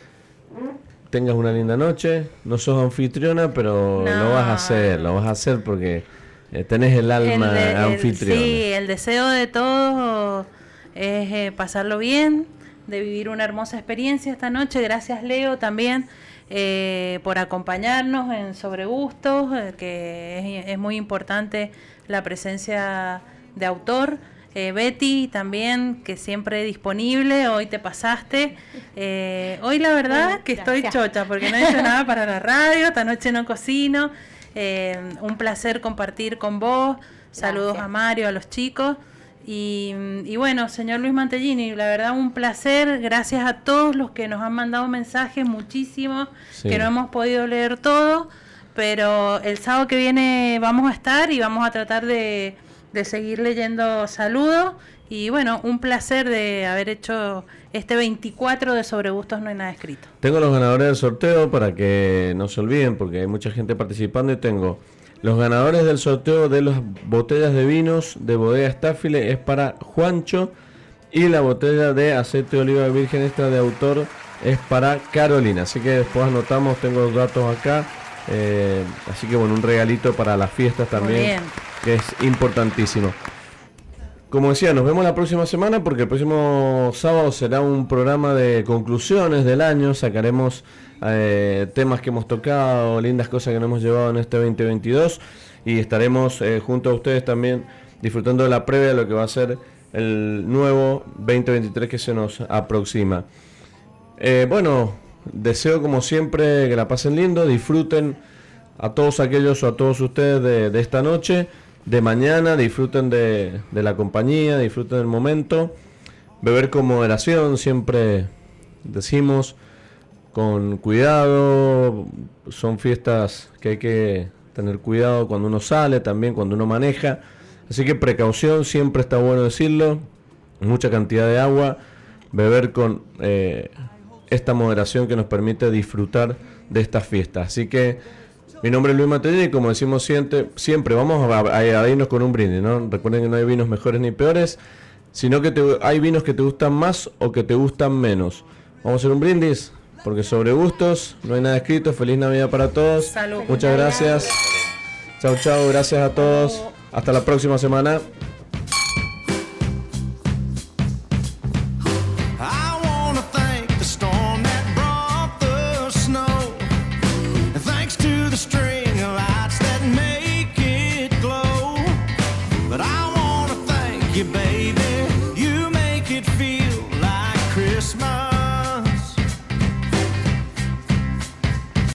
Tengas una linda noche. No sos anfitriona, pero No. lo vas a hacer, lo vas a hacer porque eh, tenés el alma El de- el- anfitriona. sí, el deseo de todos es eh, pasarlo bien, de vivir una hermosa experiencia esta noche. Gracias Leo también eh, por acompañarnos en Sobre Gustos, eh, que es, es muy importante la presencia de autor. Eh, Betty también, que siempre disponible, hoy te pasaste. Eh, hoy la verdad Bueno, que estoy chocha porque no he hecho nada para la radio, esta noche no cocino. Un placer compartir con vos. Saludos Gracias. a Mario, a los chicos. Y, y bueno, señor Luis Mantellini, la verdad un placer. Gracias a todos los que nos han mandado mensajes, muchísimos, Sí. que no hemos podido leer todo. Pero el sábado que viene vamos a estar y vamos a tratar de, de seguir leyendo saludos. Y bueno, un placer de haber hecho este 24 de Sobre Gustos No hay nada escrito. Tengo los ganadores del sorteo para que no se olviden, porque hay mucha gente participando y tengo los ganadores del sorteo de las botellas de vinos de bodega Staffile es para Juancho y la botella de aceite de oliva virgen extra de autor es para Carolina. Así que después anotamos, tengo los datos acá. eh, así que bueno, un regalito para las fiestas también, que es importantísimo. Como decía, nos vemos la próxima semana porque el próximo sábado será un programa de conclusiones del año. Sacaremos eh, temas que hemos tocado, lindas cosas que nos hemos llevado en este 2022 y estaremos eh, junto a ustedes también disfrutando de la previa de lo que va a ser el nuevo 2023 que se nos aproxima. Eh, bueno, deseo como siempre que la pasen lindo, disfruten a todos aquellos o a todos ustedes de, esta noche, de mañana, disfruten de, de la compañía, disfruten del momento, beber con moderación, siempre decimos, con cuidado, son fiestas que hay que tener cuidado cuando uno sale, también cuando uno maneja, así que precaución, siempre está bueno decirlo, mucha cantidad de agua, beber con eh, esta moderación que nos permite disfrutar de estas fiestas. Así que mi nombre es Luis Matellini y como decimos siempre, siempre vamos a, a- irnos con un brindis, ¿no? Recuerden que no hay vinos mejores ni peores, sino que te- hay vinos que te gustan más o que te gustan menos. Vamos a hacer un brindis, porque sobre gustos no hay nada escrito. Feliz Navidad para todos. Salud. Muchas gracias. Chao, chao. Gracias a todos. Hasta la próxima semana.